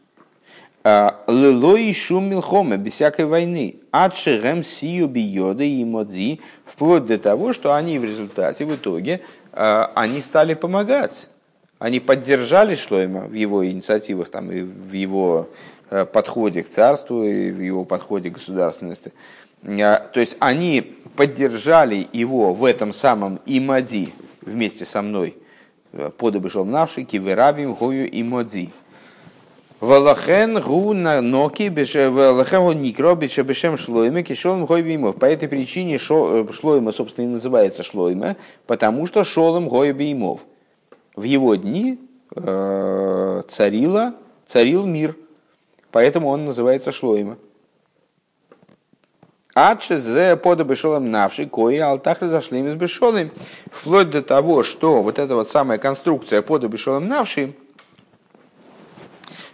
Лилой шум милхома, без всякой войны. Адшигем сию биода и модзи, вплоть до того, что они в результате, в итоге, они стали помогать. Они поддержали Шлойма в его инициативах, там, и в его подходе к царству, и в его подходе к государственности. То есть они поддержали его в этом самом имади вместе со мной, подобышел навши, киверабим, гою и моди. Валахен гу на ноки валахен гу никро бешем шлойме кишолом гойбимов. По этой причине э, шлойма, собственно, и называется шлойма, потому что шолом гойбимов. В его дни э, царила, царил мир, поэтому он называется шлойма. Адше зе пода бешолом навши, кои алтах разошли из бешолым. Вплоть до того, что вот эта вот самая конструкция пода бешолом навши,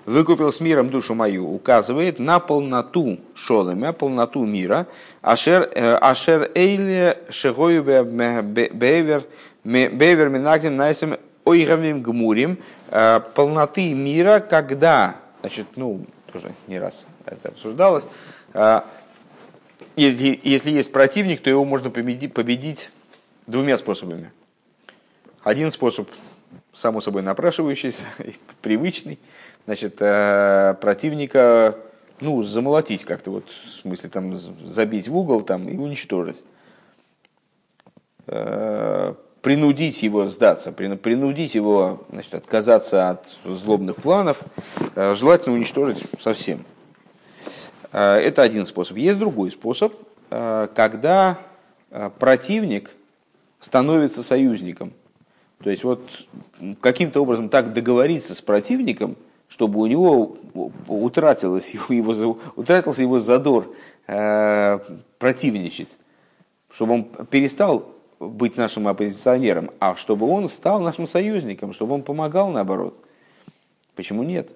выкупил с миром душу мою, указывает на полноту шолема, полноту мира, ашер, э, ашер эйле шегою бевер, бевер минагдим найсем ойгавим гмурим, э, полноты мира, когда, значит, ну, тоже не раз это обсуждалось, э, если есть противник, то его можно победить, победить двумя способами. Один способ, само собой напрашивающийся, привычный – значит, э, противника ну, замолотить как-то, вот, в смысле, там, забить в угол там, и уничтожить. Э, принудить его сдаться, принудить его значит, отказаться от злобных планов, э, желательно уничтожить совсем. Это один способ. Есть другой способ, когда противник становится союзником. То есть вот каким-то образом так договориться с противником – чтобы у него утратилось его, его, утратился его задор э, противничать, чтобы он перестал быть нашим оппозиционером, а чтобы он стал нашим союзником, чтобы он помогал наоборот. Почему нет?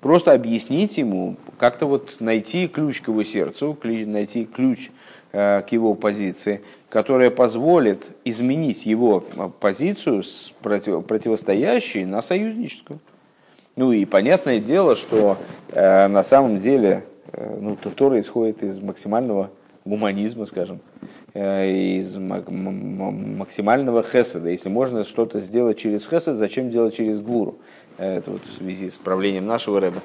Просто объяснить ему, как-то вот найти ключ к его сердцу, найти ключ э, к его позиции, которая позволит изменить его позицию с против, противостоящей на союзническую. Ну и понятное дело, что э, на самом деле э, ну, Тора исходит из максимального гуманизма, скажем, э, из максимального хеседа. Если можно что-то сделать через хесед, зачем делать через гвуру? Э, это вот в связи с правлением нашего рэба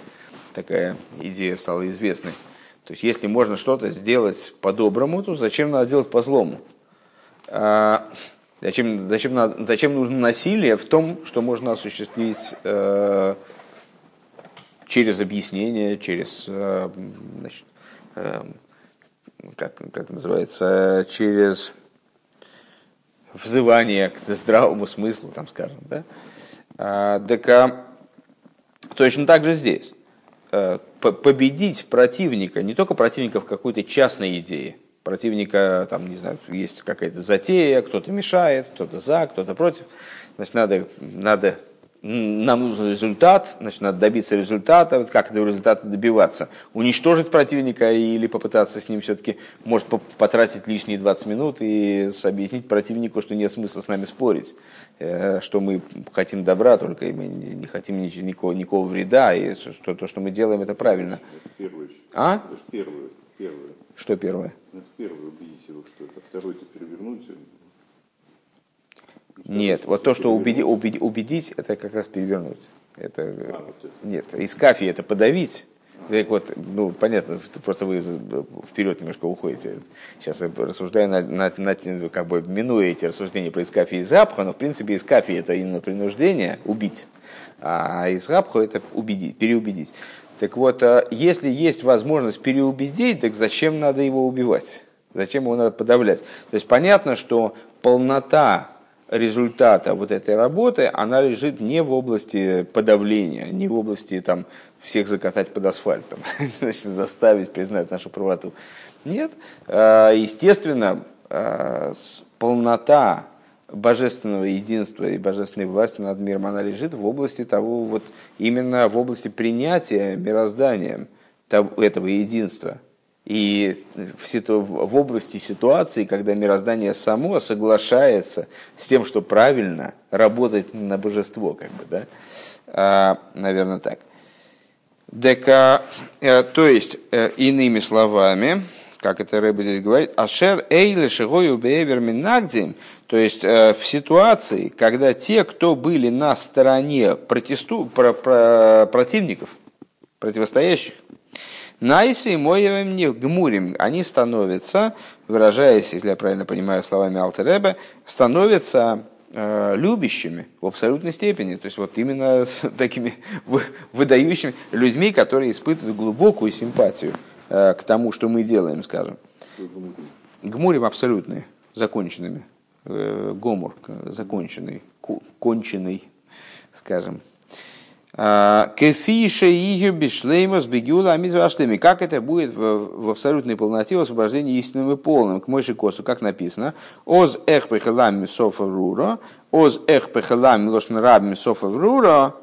такая идея стала известной. То есть, если можно что-то сделать по-доброму, то зачем надо делать по-злому? А, зачем, зачем, надо, зачем нужно насилие в том, что можно осуществить э, через объяснение, через, э, значит, э, как, как называется, через взывание к здравому смыслу, там скажем, да? А, так а, точно так же здесь. Э, победить противника, не только противника в какой-то частной идее, противника, там, не знаю, есть какая-то затея, кто-то мешает, кто-то за, кто-то против, значит, надо, надо нам нужен результат, значит, надо добиться результата. Как этого результата добиваться? Уничтожить противника или попытаться с ним все-таки, может, потратить лишние 20 минут и объяснить противнику, что нет смысла с нами спорить, э, что мы хотим добра только, и мы не хотим никакого, никакого вреда, и что то, что мы делаем, это правильно. Это первое. А? Это первое. первое. Что первое? Это первое, убедить его, что это. Второе-то перевернуть нет, вот то, что убеди, убеди, убедить, это как раз перевернуть. Это, а. Нет, из кафи это подавить. Так вот, ну, понятно, просто вы вперед немножко уходите. Сейчас я рассуждаю на, на, на как бы минуя эти рассуждения про искафи и запха, но в принципе искафи это именно принуждение убить, а из запха это убедить, переубедить. Так вот, а если есть возможность переубедить, так зачем надо его убивать? Зачем его надо подавлять? То есть понятно, что полнота результата вот этой работы, она лежит не в области подавления, не в области там, всех закатать под асфальтом, значит, заставить признать нашу правоту. Нет. Естественно, полнота божественного единства и божественной власти над миром, она лежит в области того, вот именно в области принятия мирозданием этого единства. И в области ситуации, когда мироздание само соглашается с тем, что правильно работать на божество, как бы, да? А, наверное, так. Дека, э, то есть, э, иными словами, как это Рэбе здесь говорит, ашер эйле шигою беевер минагдим, то есть э, в ситуации, когда те, кто были на стороне протесту, про, про, противников, противостоящих, Найси и моевым не гмурим, они становятся, выражаясь, если я правильно понимаю словами Алтереба, становятся э, любящими в абсолютной степени. То есть вот именно с такими выдающими людьми, которые испытывают глубокую симпатию Э, к тому, что мы делаем, скажем. Гмурим абсолютные, законченными. Э, гомор законченный, конченый, скажем. А, Кефиша ее бишлеймос бегюла амизваштеми. Как это будет в, абсолютной полноте в освобождении истинным и полным? К Мойши Косу, как написано. Оз эх пехалам софа руро, оз эх пехалам лошн раб софа руро,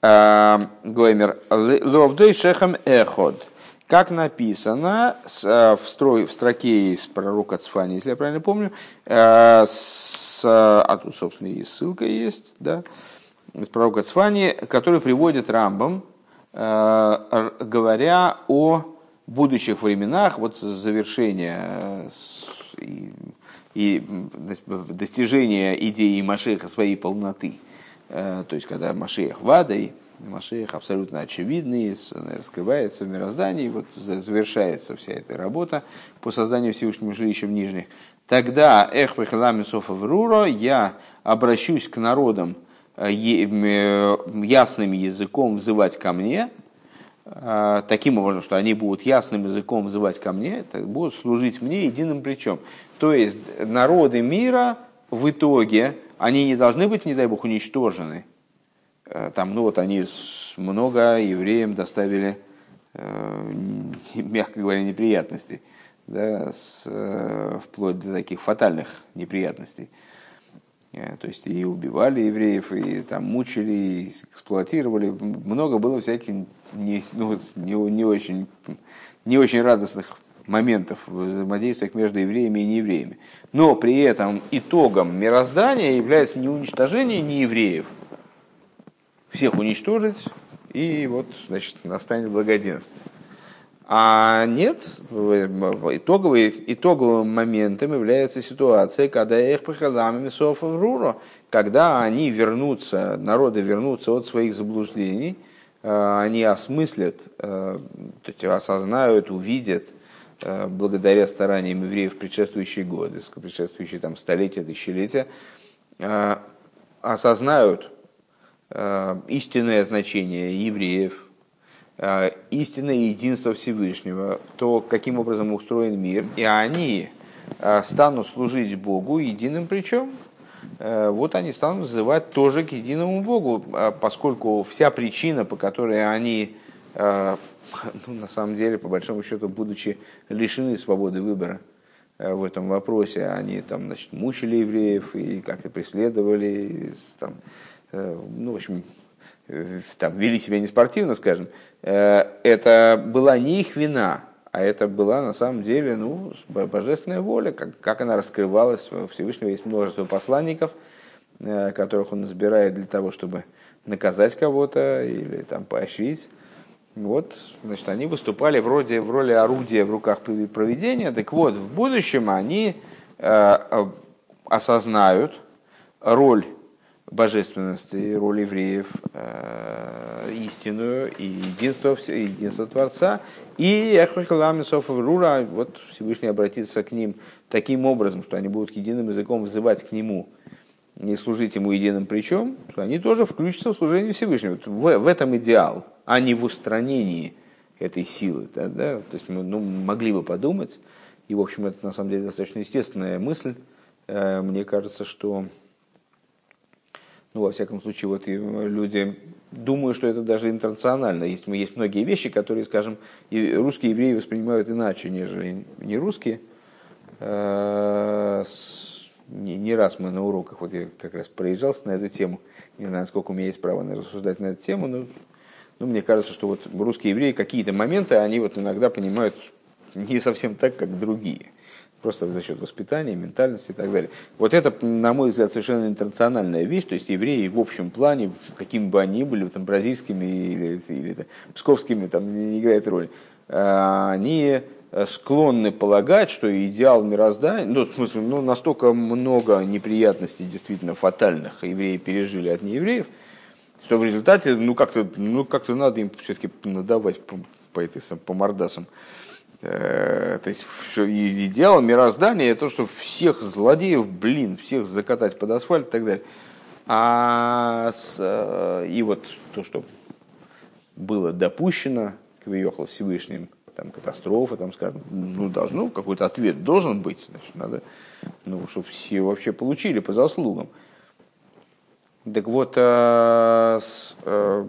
а, Гоймер, ловдой шехам эход. Как написано э, в, строй, в строке из пророка Цфани, если я правильно помню, с, а тут, собственно, и ссылка есть, да, из пророка Цфани, который приводит Рамбам, э, говоря о будущих временах, вот завершения и, и достижения идеи Машеха своей полноты. То есть, когда Машех Вадой, Машех абсолютно очевидный, раскрывается в мироздании, вот завершается вся эта работа по созданию Всевышнего жилища в Нижних. Тогда, эх, пехалами в я обращусь к народам э, ясным языком взывать ко мне, э, таким образом, что они будут ясным языком взывать ко мне, будут служить мне единым плечом. То есть народы мира в итоге, они не должны быть, не дай бог, уничтожены, Э, там, ну вот они много евреям доставили, э, мягко говоря, неприятностей, да, с, э, вплоть до таких фатальных неприятностей. То есть и убивали евреев, и там мучили, и эксплуатировали. Много было всяких не, ну, не, не, очень, не очень радостных моментов в взаимодействиях между евреями и неевреями. Но при этом итогом мироздания является не уничтожение неевреев, всех уничтожить, и вот, значит, настанет благоденствие. А нет, итоговый, итоговым моментом является ситуация, когда их похаламами софа руро, когда они вернутся, народы вернутся от своих заблуждений, э, они осмыслят, э, осознают, увидят, э, благодаря стараниям евреев предшествующие годы, предшествующие там, столетия, тысячелетия, осознают истинное значение евреев, э, истинное единство Всевышнего, то, каким образом устроен мир, и они э, станут служить Богу единым плечом, вот они станут называть тоже к единому Богу, поскольку вся причина, по которой они, ну, на самом деле, по большому счету, будучи лишены свободы выбора в этом вопросе, они там, значит, мучили евреев и как-то преследовали, и, там, Э, ну, в общем, э, там, вели себя неспортивно, скажем, э, это была не их вина, а это была на самом деле ну, божественная воля, как, как она раскрывалась. У Всевышнего есть множество посланников, которых он избирает для того, чтобы наказать кого-то или там, поощрить. Вот, значит, они выступали вроде в роли орудия в руках проведения. Так вот, в будущем они осознают роль божественности и роль евреев, э, истинную и единство, единство Творца. И Эхвахиламисов Рура, вот Всевышний обратится к ним таким образом, что они будут единым языком взывать к нему, не служить ему единым плечом, что они тоже включатся в служение Всевышнего. В, в этом идеал, а не в устранении этой силы. Да, да? То есть мы ну, могли бы подумать, и в общем это на самом деле достаточно естественная мысль, э, мне кажется, что ну, во всяком случае, вот люди думаю, что это даже интернационально. Есть, есть многие вещи, которые, скажем, и русские евреи воспринимают иначе, нежели не русские. Э, не, не раз мы на уроках, вот я как раз проезжался на эту тему, не знаю, сколько у меня есть право рассуждать на эту тему, но ну, мне кажется, что вот русские евреи какие-то моменты, они вот иногда понимают не совсем так, как другие просто за счет воспитания, ментальности и так далее. Вот это, на мой взгляд, совершенно интернациональная вещь, то есть евреи в общем плане, какими бы они были, там, бразильскими или, или там, псковскими, там, не играет роли, а, они склонны полагать, что идеал мироздания, ну, в смысле, ну, настолько много неприятностей, действительно фатальных евреи пережили от неевреев, что в результате, ну, как-то, ну, как-то надо им все-таки надавать по, по, этой, по мордасам. Э, то есть идеал мироздания то, что всех злодеев, блин, всех закатать под асфальт и так далее. А с, э, и вот то, что было допущено к Виохлу Всевышним, там катастрофа, там, скажем, ну, должно, какой-то ответ должен быть, значит, надо, ну, чтобы все вообще получили по заслугам. Так вот, а, с, а,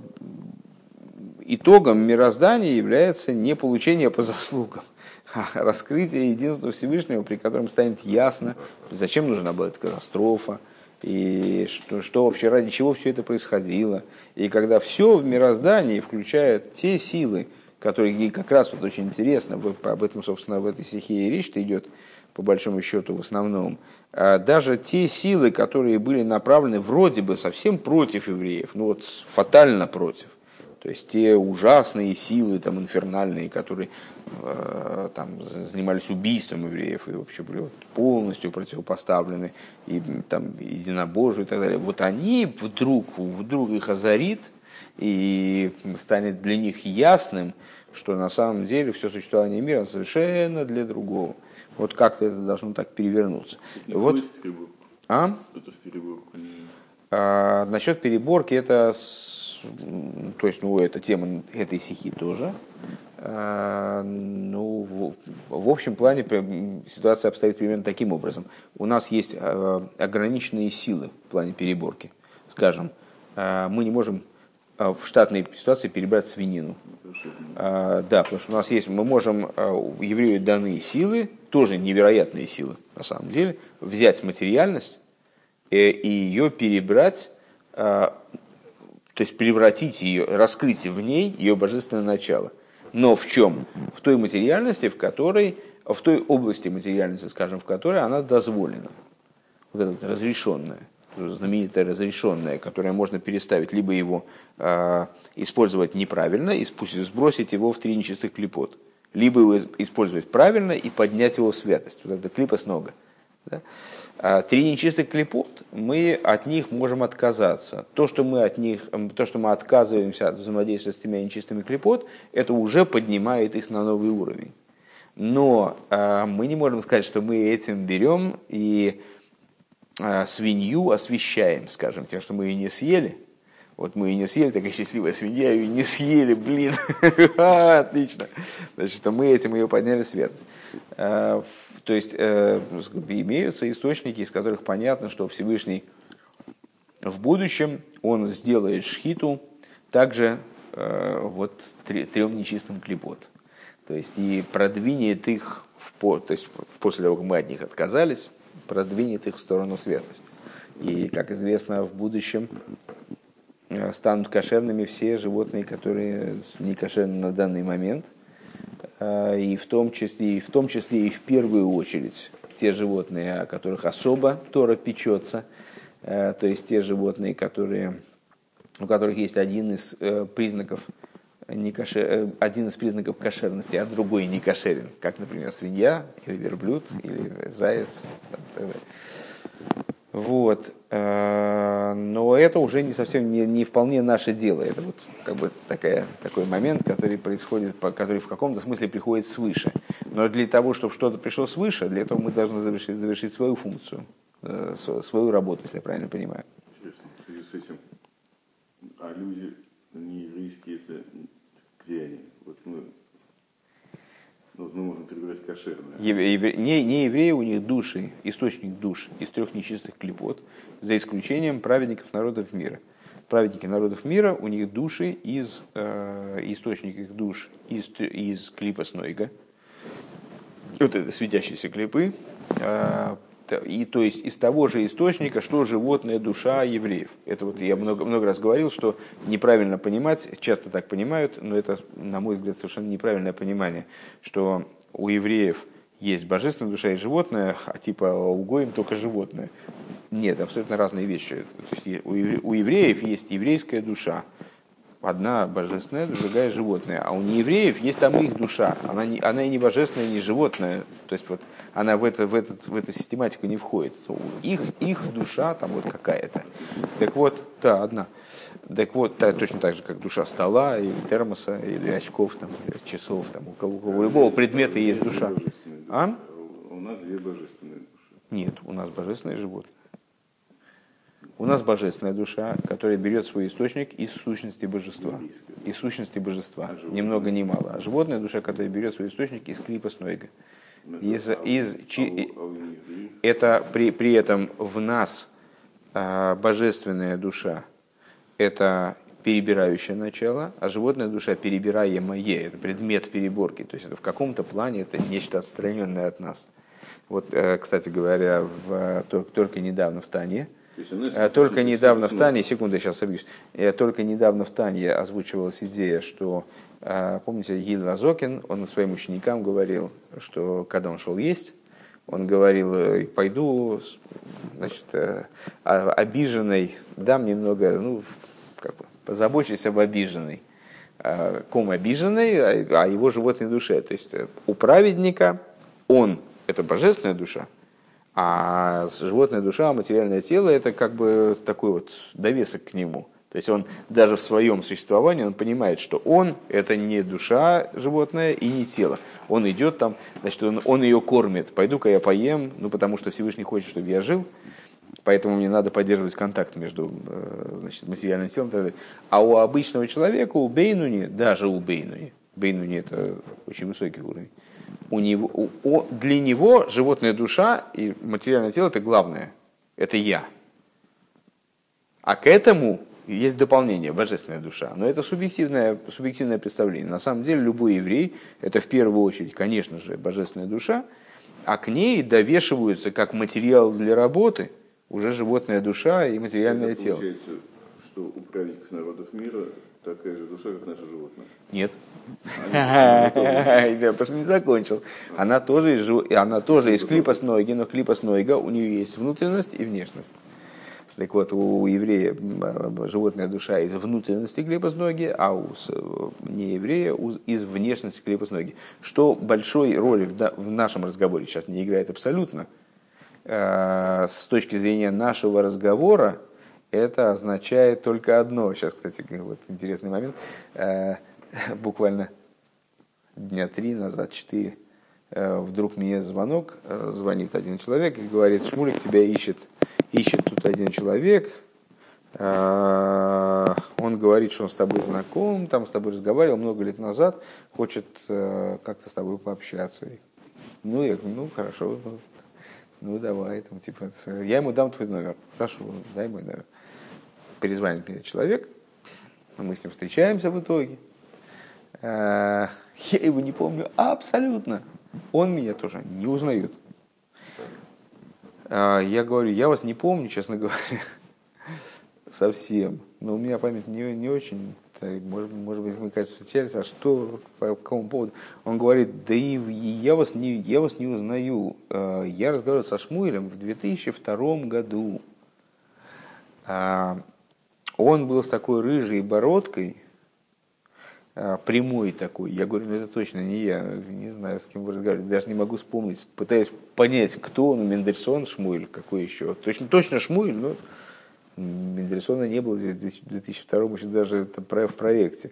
итогом мироздания является не получение по заслугам, а раскрытие единства Всевышнего, при котором станет ясно, зачем нужна была эта катастрофа, и что, что вообще, ради чего все это происходило. И когда все в мироздании включают те силы, которые как раз вот очень интересно, об этом, собственно, в этой стихии речь-то идет, по большому счету, в основном, а даже те силы, которые были направлены вроде бы совсем против евреев, ну вот фатально против, то есть те ужасные силы там, инфернальные, которые э, там, занимались убийством евреев и вообще были вот, полностью противопоставлены и там, единобожию и так далее, вот они вдруг, вдруг их озарит и станет для них ясным, что на самом деле все существование мира совершенно для другого. Вот как-то это должно так перевернуться. Это вот. А? Это в переборку. А, насчет переборки это то есть, ну, это тема этой стихи тоже. А, ну, в, в общем плане ситуация обстоит примерно таким образом. У нас есть а, ограниченные силы в плане переборки. Скажем, а, мы не можем в штатной ситуации перебрать свинину. Да, потому что у нас есть, мы можем, еврею данные силы, тоже невероятные силы на самом деле, взять материальность э, и ее перебрать то есть превратить ее, раскрыть в ней ее божественное начало. Но в чем? В той материальности, в которой, в той области материальности, скажем, в которой она дозволена. Вот это вот разрешенное, знаменитое разрешенное, которое можно переставить, либо его э, использовать неправильно и сбросить его в три нечистых клепот, либо его использовать правильно и поднять его в святость. Вот это клипа с нога. Да? А три нечистых клепот, мы от них можем отказаться. То, что мы от них, то, что мы отказываемся от взаимодействия с тремя нечистыми клепот, это уже поднимает их на новый уровень. Но а, мы не можем сказать, что мы этим берем и а, свинью освещаем, скажем, тем, что мы ее не съели. Вот мы ее не съели, такая счастливая свинья, ее не съели, блин, отлично. Значит, мы этим ее подняли в свет. То есть э, имеются источники, из которых понятно, что Всевышний в будущем он сделает шхиту также э, вот трем нечистым клепот. То есть и продвинет их в то есть после того, как мы от них отказались, продвинет их в сторону светлости. И, как известно, в будущем э, станут кошерными все животные, которые не кошерны на данный момент – и в том числе, и в том числе и в первую очередь те животные, о которых особо Тора печется, э, то есть те животные, которые, у которых есть один из э, признаков не кошер, один из признаков кошерности, а другой не кошерен, как, например, свинья или верблюд или заяц. Там, вот. Э, но это уже не совсем не, не вполне наше дело. Это вот как бы такая, такой момент, который происходит, который в каком-то смысле приходит свыше. Но для того, чтобы что-то пришло свыше, для этого мы должны завершить, завершить свою функцию, э, свою работу, если я правильно понимаю. Интересно, в связи с этим, а люди не еврейские, это где они? Вот мы Ну, мы можем перебирать кошерное. Евре- Не, не евреи, у них души, источник душ из трех нечистых клепот, за исключением праведников народов мира. Праведники народов мира, у них души из, э, источник их душ из, из клипа Снойга, вот это светящиеся клипы, т- и то есть из того же источника, что животная душа евреев. Это вот я много, много раз говорил, что неправильно понимать, часто так понимают, но это, на мой взгляд, совершенно неправильное понимание, что у евреев есть божественная душа и животное, а типа у гоим только животное. Нет, абсолютно разные вещи. То есть у евреев есть еврейская душа, одна божественная, другая животная. А у неевреев есть там их душа. Она, не, она и не божественная, и не животная. То есть вот она в, это, в, этот, в эту систематику не входит. Их, их душа там вот какая-то. Так вот, да, одна. Так вот, та- точно так же, как душа стола, или термоса, или очков, там, или часов, там, у, кого, у любого предмета есть душа. Божественные. А? У нас две божественные души. Нет, у нас божественное животное. У нас божественная душа, которая берет свой источник из сущности божества. Из сущности божества. Ни много ни мало. А животная душа, которая берет свой источник из клипа Снойга. Из, из, чи- это при, при этом в нас а, божественная душа – это перебирающее начало, а животная душа – перебираемое, это предмет переборки. То есть это в каком-то плане это нечто отстраненное от нас. Вот, э, кстати говоря, в, э, только недавно в Тане, Только недавно в. Тане, секунду, сейчас Э, только недавно в Тане озвучивалась идея, что, э, помните, Гиль Лазокин, он своим ученикам говорил, что когда он шел есть, он говорил, э, пойду, значит, э, обиженной, дам немного, ну, как бы, позабочусь об обиженной. Ком обиженной, а о его животной душе. То есть у праведника он – это божественная душа, а животная душа, материальное тело – это как бы такой вот довесок к нему. То есть он даже в своем существовании, он понимает, что он – это не душа животное и не тело. Он идет там, значит, он, он ее кормит. Пойду-ка я поем, ну потому что Всевышний хочет, чтобы я жил, поэтому мне надо поддерживать контакт между э, значит, материальным телом. А у обычного человека, у Бейнуни, даже у Бейнуни, Бейнуни – это очень высокий уровень, у него, у- о- для него животная душа и материальное тело – это главное, это я. А к этому есть дополнение, божественная душа. Но это субъективное, субъективное представление. На самом деле любой еврей – это в первую очередь, конечно же, божественная душа, а к ней довешиваются как материал для работы уже животная душа и материальное Это тело. Получается, что у праведников народов мира такая же душа, как наше животное. Нет. Я просто не закончил. Она тоже из, жив- она тоже из клипа Снойги, но клипа Снойга у нее есть внутренность и внешность. Так вот, у еврея м, животная душа из внутренности клипа ноги, а у с- нееврея из внешности клипа ноги. Что большой роли в нашем разговоре сейчас не играет абсолютно. Э, С точки зрения нашего разговора, это означает только одно. Сейчас, кстати, вот интересный момент. Э, Буквально дня три назад, четыре, э, вдруг мне звонок, э, звонит один человек и говорит, Шмулик тебя ищет, ищет тут один человек, он говорит, что он с тобой знаком, там с тобой разговаривал много лет назад, хочет как-то с тобой пообщаться. Ну, я говорю, ну, хорошо, ну, ну давай, там, типа, я ему дам твой номер. Хорошо, дай мой номер. Перезвонит мне человек, мы с ним встречаемся в итоге. Э, Я его не помню абсолютно. Он меня тоже не узнает. Э, Я говорю, я вас не помню, честно говоря, совсем. Но у меня память не, не очень. Может, может быть, мы, кажется, встречались, а что, по какому поводу? Он говорит, да и я вас не, я вас не узнаю. Э, Я разговаривал со Шмуэлем в 2002 году. Он был с такой рыжей бородкой, а, прямой такой. Я говорю, ну это точно не я, не знаю, с кем вы разговариваете, даже не могу вспомнить. Пытаюсь понять, кто он, Мендельсон, Шмуэль, какой еще. Точно, точно Шмуэль, но Мендельсона не было здесь в 2002 еще даже в проекте.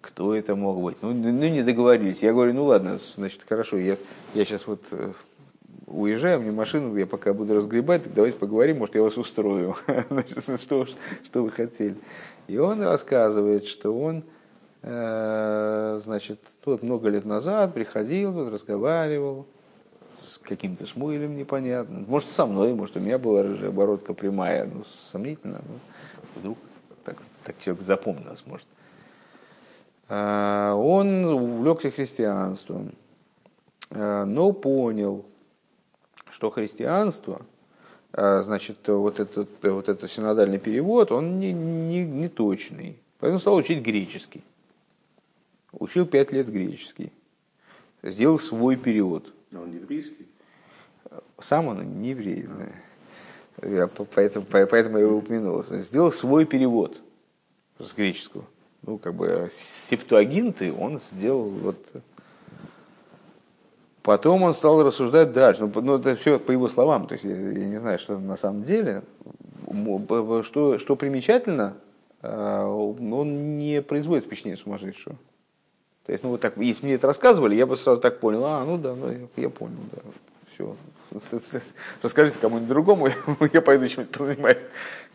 Кто это мог быть? Ну, ну, ну, не договорились. Я говорю, ну ладно, значит, хорошо, я, я сейчас вот уезжаю, мне машину, я пока буду разгребать, так давайте поговорим, может, я вас устрою. Значит, что, что вы хотели? И он рассказывает, что он Э, значит, тут много лет назад приходил, тут разговаривал с каким-то шмуилем непонятным. Может, со мной, может, у меня была рыжая бородка прямая. Ну, сомнительно. Ну, вдруг так, так человек запомнил нас может. Э, он увлекся христианством, э, но понял, что христианство, значит, вот этот, вот этот синодальный перевод, он не, не, не точный. Поэтому стал учить греческий. Учил пять лет греческий. Сделал свой перевод. А он еврейский? Сам он не еврей. Я, поэтому, поэтому я его упомянул. Сделал свой перевод с греческого. Ну, как бы септуагинты он сделал вот... Потом он стал рассуждать дальше. Ну, ну это все по его словам. То есть я, я не знаю, что на самом деле. Что, что примечательно, а, он не производит впечатление сумасшедшего. То есть, ну вот так, если мне это рассказывали, я бы сразу так понял, а, ну да, ну, я, понял, да, все. Расскажите кому-нибудь другому, я пойду чем-нибудь позанимаюсь.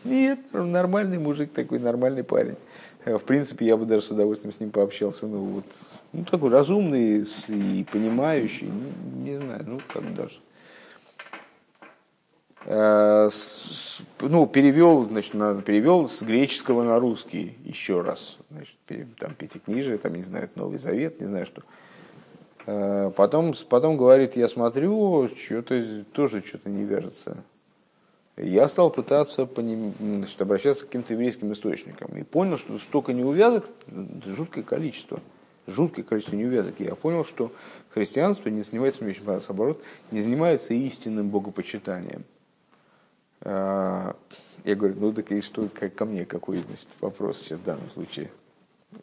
Нет, нормальный мужик такой, нормальный парень. В принципе, я бы даже с удовольствием с ним пообщался. Ну, вот, ну такой разумный и понимающий, ну, не знаю, ну, как даже. Э, ну, перевел, значит, перевел с греческого на русский еще раз. Значит, там пятикнижие, там, не знаю, Новый Завет, не знаю что. Э, потом, потом говорит, я смотрю, что-то тоже что-то не вяжется. Я стал пытаться по ним, значит, обращаться к каким-то еврейским источникам. И понял, что столько неувязок, жуткое количество. Жуткое количество неувязок. И я понял, что христианство не занимается, наоборот, не занимается истинным богопочитанием. А, я говорю, ну так и что как, ко мне какой значит, вопрос сейчас в данном случае?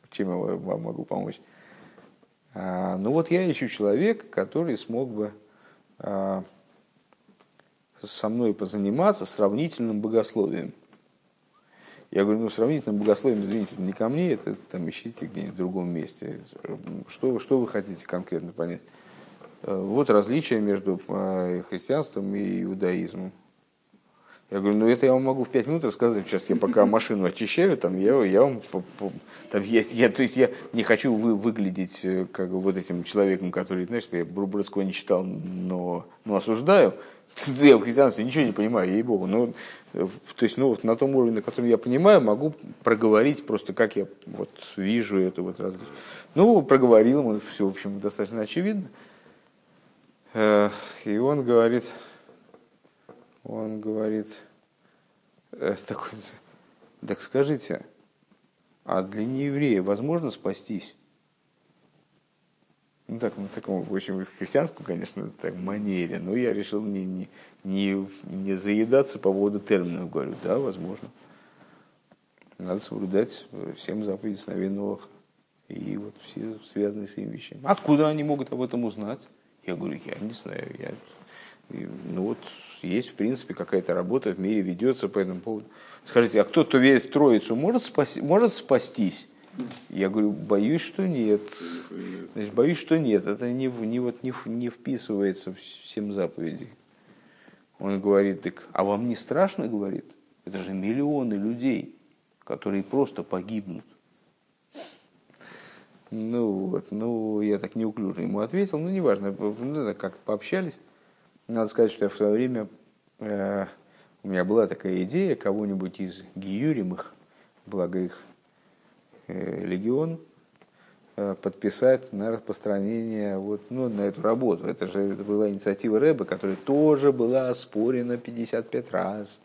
Чем я вам могу помочь? А, ну вот я ищу человека, который смог бы а, со мной позаниматься сравнительным богословием. Я говорю, ну сравнительным богословием, извините, не ко мне, это там ищите где-нибудь в другом месте. Что, что вы хотите конкретно понять? Вот различия между христианством и иудаизмом. Я говорю, ну это я вам могу в пять минут рассказать. Сейчас я пока машину очищаю, там я, я вам, там, я, я, то есть я не хочу вы, выглядеть э, как вот этим человеком, который, знаешь, я Брубродского не читал, но, но осуждаю. Я в христианстве ничего не понимаю, ей-богу. Но, э, то есть, ну, вот на том уровне, на котором я понимаю, могу проговорить просто, как я вот вижу это вот различие. Ну, проговорил все, в общем, достаточно очевидно. Э, и он говорит, он говорит, э, такой, так скажите, а для нееврея возможно спастись? Ну, так, на таком очень христианском, конечно, так, манере, но я решил не, не, не, не заедаться по поводу терминов. Говорю, да, возможно. Надо соблюдать всем заповеди сновидного и вот все связанные с этим вещами. Откуда они могут об этом узнать? Я говорю, я не знаю. Я, ну вот есть, в принципе, какая-то работа в мире ведется по этому поводу. Скажите, а кто, кто верит в Троицу, может, спаси, может спастись? Я говорю, боюсь, что нет. Значит, боюсь, что нет. Это не, не, вот, не, не вписывается в всем заповеди. Он говорит, так, а вам не страшно, говорит? Это же миллионы людей, которые просто погибнут. Ну вот, ну я так неуклюже ему ответил, ну неважно, ну, как пообщались. Надо сказать, что в свое время, э, у меня была такая идея кого-нибудь из гиюримых, благо их э, легион, э, подписать на распространение вот, ну, на эту работу. Это же это была инициатива Рэба, которая тоже была оспорена 55 раз.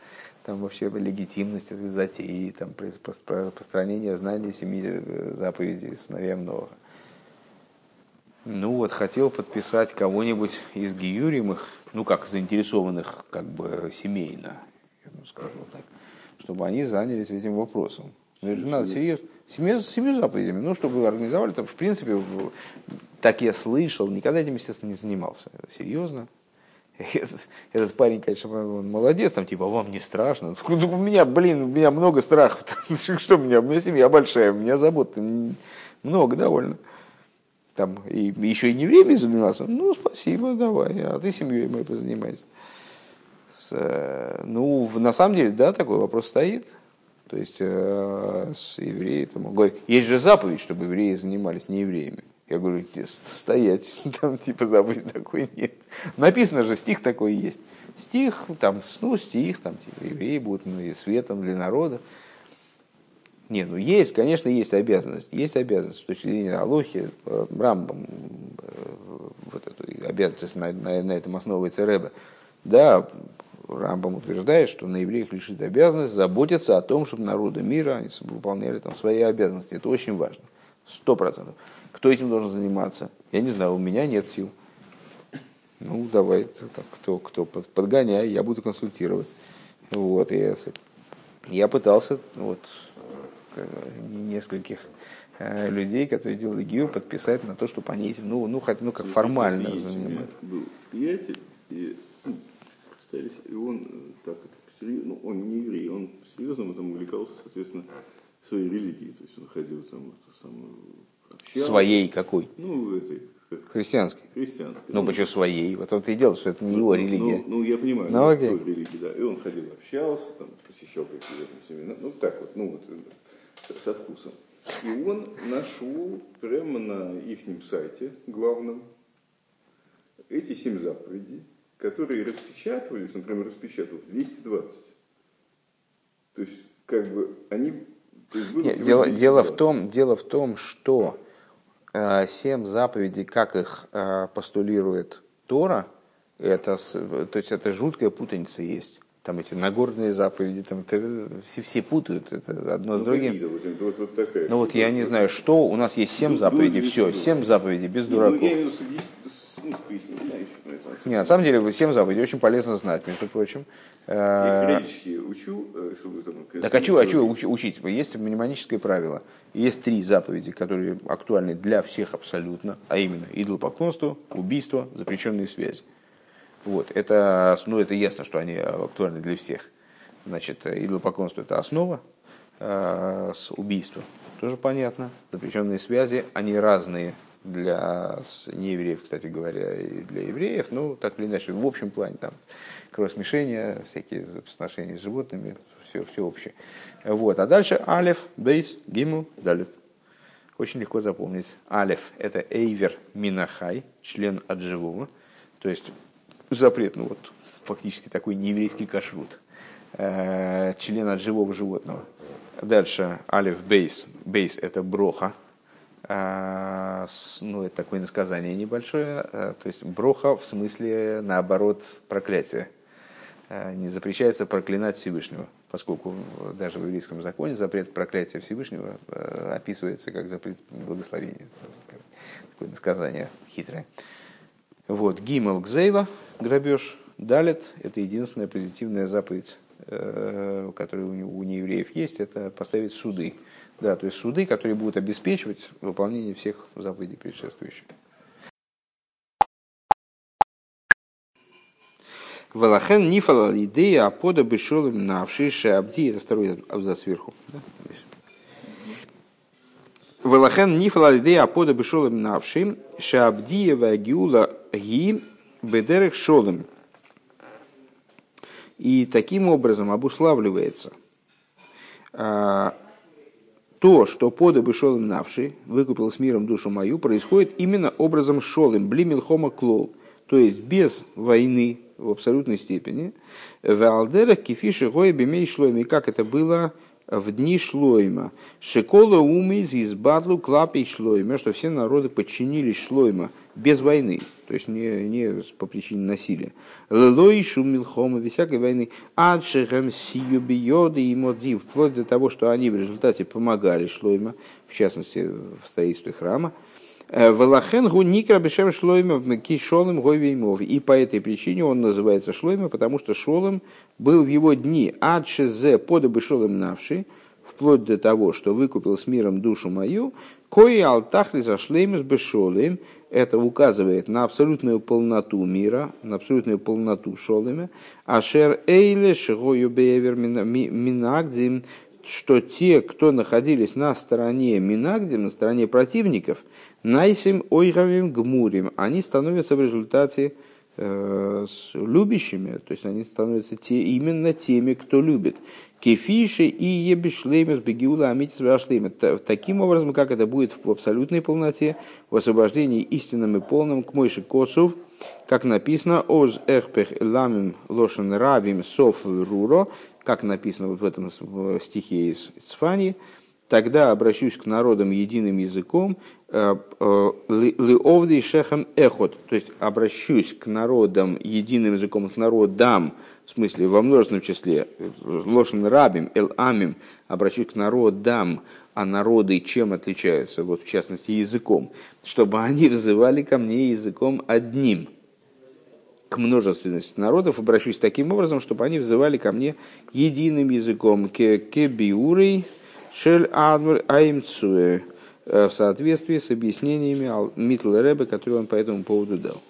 Там вообще легитимность этой затеи, там, распространение знаний семи э, заповедей сыновьям Нового. Ну вот, хотел подписать кого-нибудь из гиюримых, ну как заинтересованных как бы семейно, я бы скажу так, чтобы они занялись этим вопросом. Ну, это надо серьезно. Семью, семью заповедями, ну, чтобы организовали, там, в принципе, так я слышал, никогда этим, естественно, не занимался. Серьезно. Этот, этот парень, конечно, он молодец, там, типа, вам не страшно. У меня, блин, у меня много страхов. Что у меня? У меня семья большая, у меня забот много довольно там и еще и не время заниматься, ну, спасибо, давай, а ты семьей моей позанимайся. С, э, ну, на самом деле, да, такой вопрос стоит. То есть э, с евреи там, говорит, есть же заповедь, чтобы евреи занимались не евреями. Я говорю, стоять, там типа заповеди такой нет. Написано же, стих такой есть. Стих, там, ну, стих, там, типа, евреи будут ну, и светом для народа. Не, ну есть, конечно, есть обязанность. Есть обязанность с точки зрения Алохи, э, Рамбам, э, вот эту обязанность, на, на, на этом основывается Рэбе. Да, Рамбам утверждает, что на евреях лежит обязанность заботиться о том, чтобы народы мира они выполняли там свои обязанности. Это очень важно. Сто процентов. Кто этим должен заниматься? Я не знаю, у меня нет сил. Ну, давай, так, кто, кто подгоняй, я буду консультировать. Вот, я, я пытался вот, нескольких э, людей, которые делали ГИУ, подписать на то, чтобы они этим, ну, ну, хоть, ну как формально занимались. Был приятель, и ну, и он так ну, он не еврей, он серьезно этом увлекался, соответственно, своей религией. То есть он ходил там, самую, общался. Своей какой? Ну, этой, Христианской. Христианской. Ну, ну, почему своей? Вот он и делал, что это не его ну, религия. Ну, ну, я понимаю, ну, окей. религии, да. И он ходил, общался, там, посещал какие-то семена. Ну, так вот, ну, вот, со вкусом. И он нашел прямо на их сайте главном эти семь заповедей, которые распечатывались, например, распечатывают 220. То есть, как бы, они... Нет, дело, дело, в том, дело в том, что э, семь заповедей, как их э, постулирует Тора, это, то есть это жуткая путаница есть там эти Нагорные заповеди, там все, все путают это одно с ну, другим. Вот, вот, вот такая, ну вот я не знаю, что у нас есть семь заповедей, все, семь заповедей без ну, дураков. Ну, не, на самом деле, семь заповедей очень полезно знать, между прочим. Я учу, э, чтобы там... Так а что, а что учить? Есть мнемоническое правило. Есть три заповеди, которые актуальны для всех абсолютно, а именно идолопоклонство, убийство, запрещенные связи. Вот, это, ну, это ясно, что они актуальны для всех. Значит, идолопоклонство – это основа, э, с убийством тоже понятно. Запрещенные связи, они разные для неевреев, кстати говоря, и для евреев. Ну, так или иначе, в общем плане, там, кровосмешения, всякие отношения с животными, все, все общее. Вот. А дальше алиф, бейс, гиму, далит. Очень легко запомнить. Алиф – это эйвер минахай, член от живого. То есть запрет, ну вот фактически такой нееврейский кашрут, э, член от живого животного. Дальше алиф бейс. Бейс это броха. Э, ну, это такое насказание небольшое. Э, то есть броха в смысле, наоборот, проклятие. Не запрещается проклинать Всевышнего, поскольку даже в еврейском законе запрет проклятия Всевышнего описывается как запрет благословения. Такое насказание хитрое. Вот, Гимел Гзейла, грабеж, Далит, это единственная позитивная заповедь, э, которая у неевреев есть, это поставить суды. Да, то есть суды, которые будут обеспечивать выполнение всех заповедей предшествующих. Валахен нифала идея апода бешолым навши шабди, это второй абзац сверху. Да? Велахен нифла идея апода бешолем навшим, шабдиева гиула ги бедерех шолем. И таким образом обуславливается а, то, что пода бешолем навши, выкупил с миром душу мою, происходит именно образом шолем, блимилхома клол, то есть без войны в абсолютной степени. В алдерах кифиши гоя бемей шломи, как это было в дни Шлойма. Шекола умиз из бадлу клапей Шлойма, что все народы подчинились Шлойма без войны, то есть не, не по причине насилия. Лелой шумилхома, без всякой войны. Адшехем сиюбиоды и модив, вплоть до того, что они в результате помогали Шлойма, в частности в строительстве храма. Э, Валахен гуникра бешем шлойма кишолым гойвеймов. И по этой причине он называется шлойма, потому что шолом был в его дни адшезе подобы шолом навши, вплоть до того, что выкупил с миром душу мою, кои алтахли за шлеймес бешолем, это указывает на абсолютную полноту мира, на абсолютную полноту шолема, ашер эйле шигою бевер минагдим, что те, кто находились на стороне Минагдим, на стороне противников, Найсим ойравим гмурим, они становятся в результате э, с любящими, то есть они становятся те, именно теми, кто любит. Кефиши и ебишлемес бегиула амитис. Таким образом, как это будет в абсолютной полноте, в освобождении истинным и полным к Мойши Косов, как написано, «Оз эхпех ламим лошен равим соф руро», как написано вот в этом стихе из Цфани, тогда обращусь к народам единым языком, э, э, лиовди шехам эхот, то есть обращусь к народам единым языком, к народам, в смысле во множественном числе, лошен рабим, эл амим, обращусь к народам, а народы чем отличаются, вот в частности языком, чтобы они взывали ко мне языком одним. К множественности народов обращусь таким образом, чтобы они взывали ко мне единым языком, к кебиурей шель адмр аймцуэ, в соответствии с объяснениями Митл Рэбе, которые он по этому поводу дал.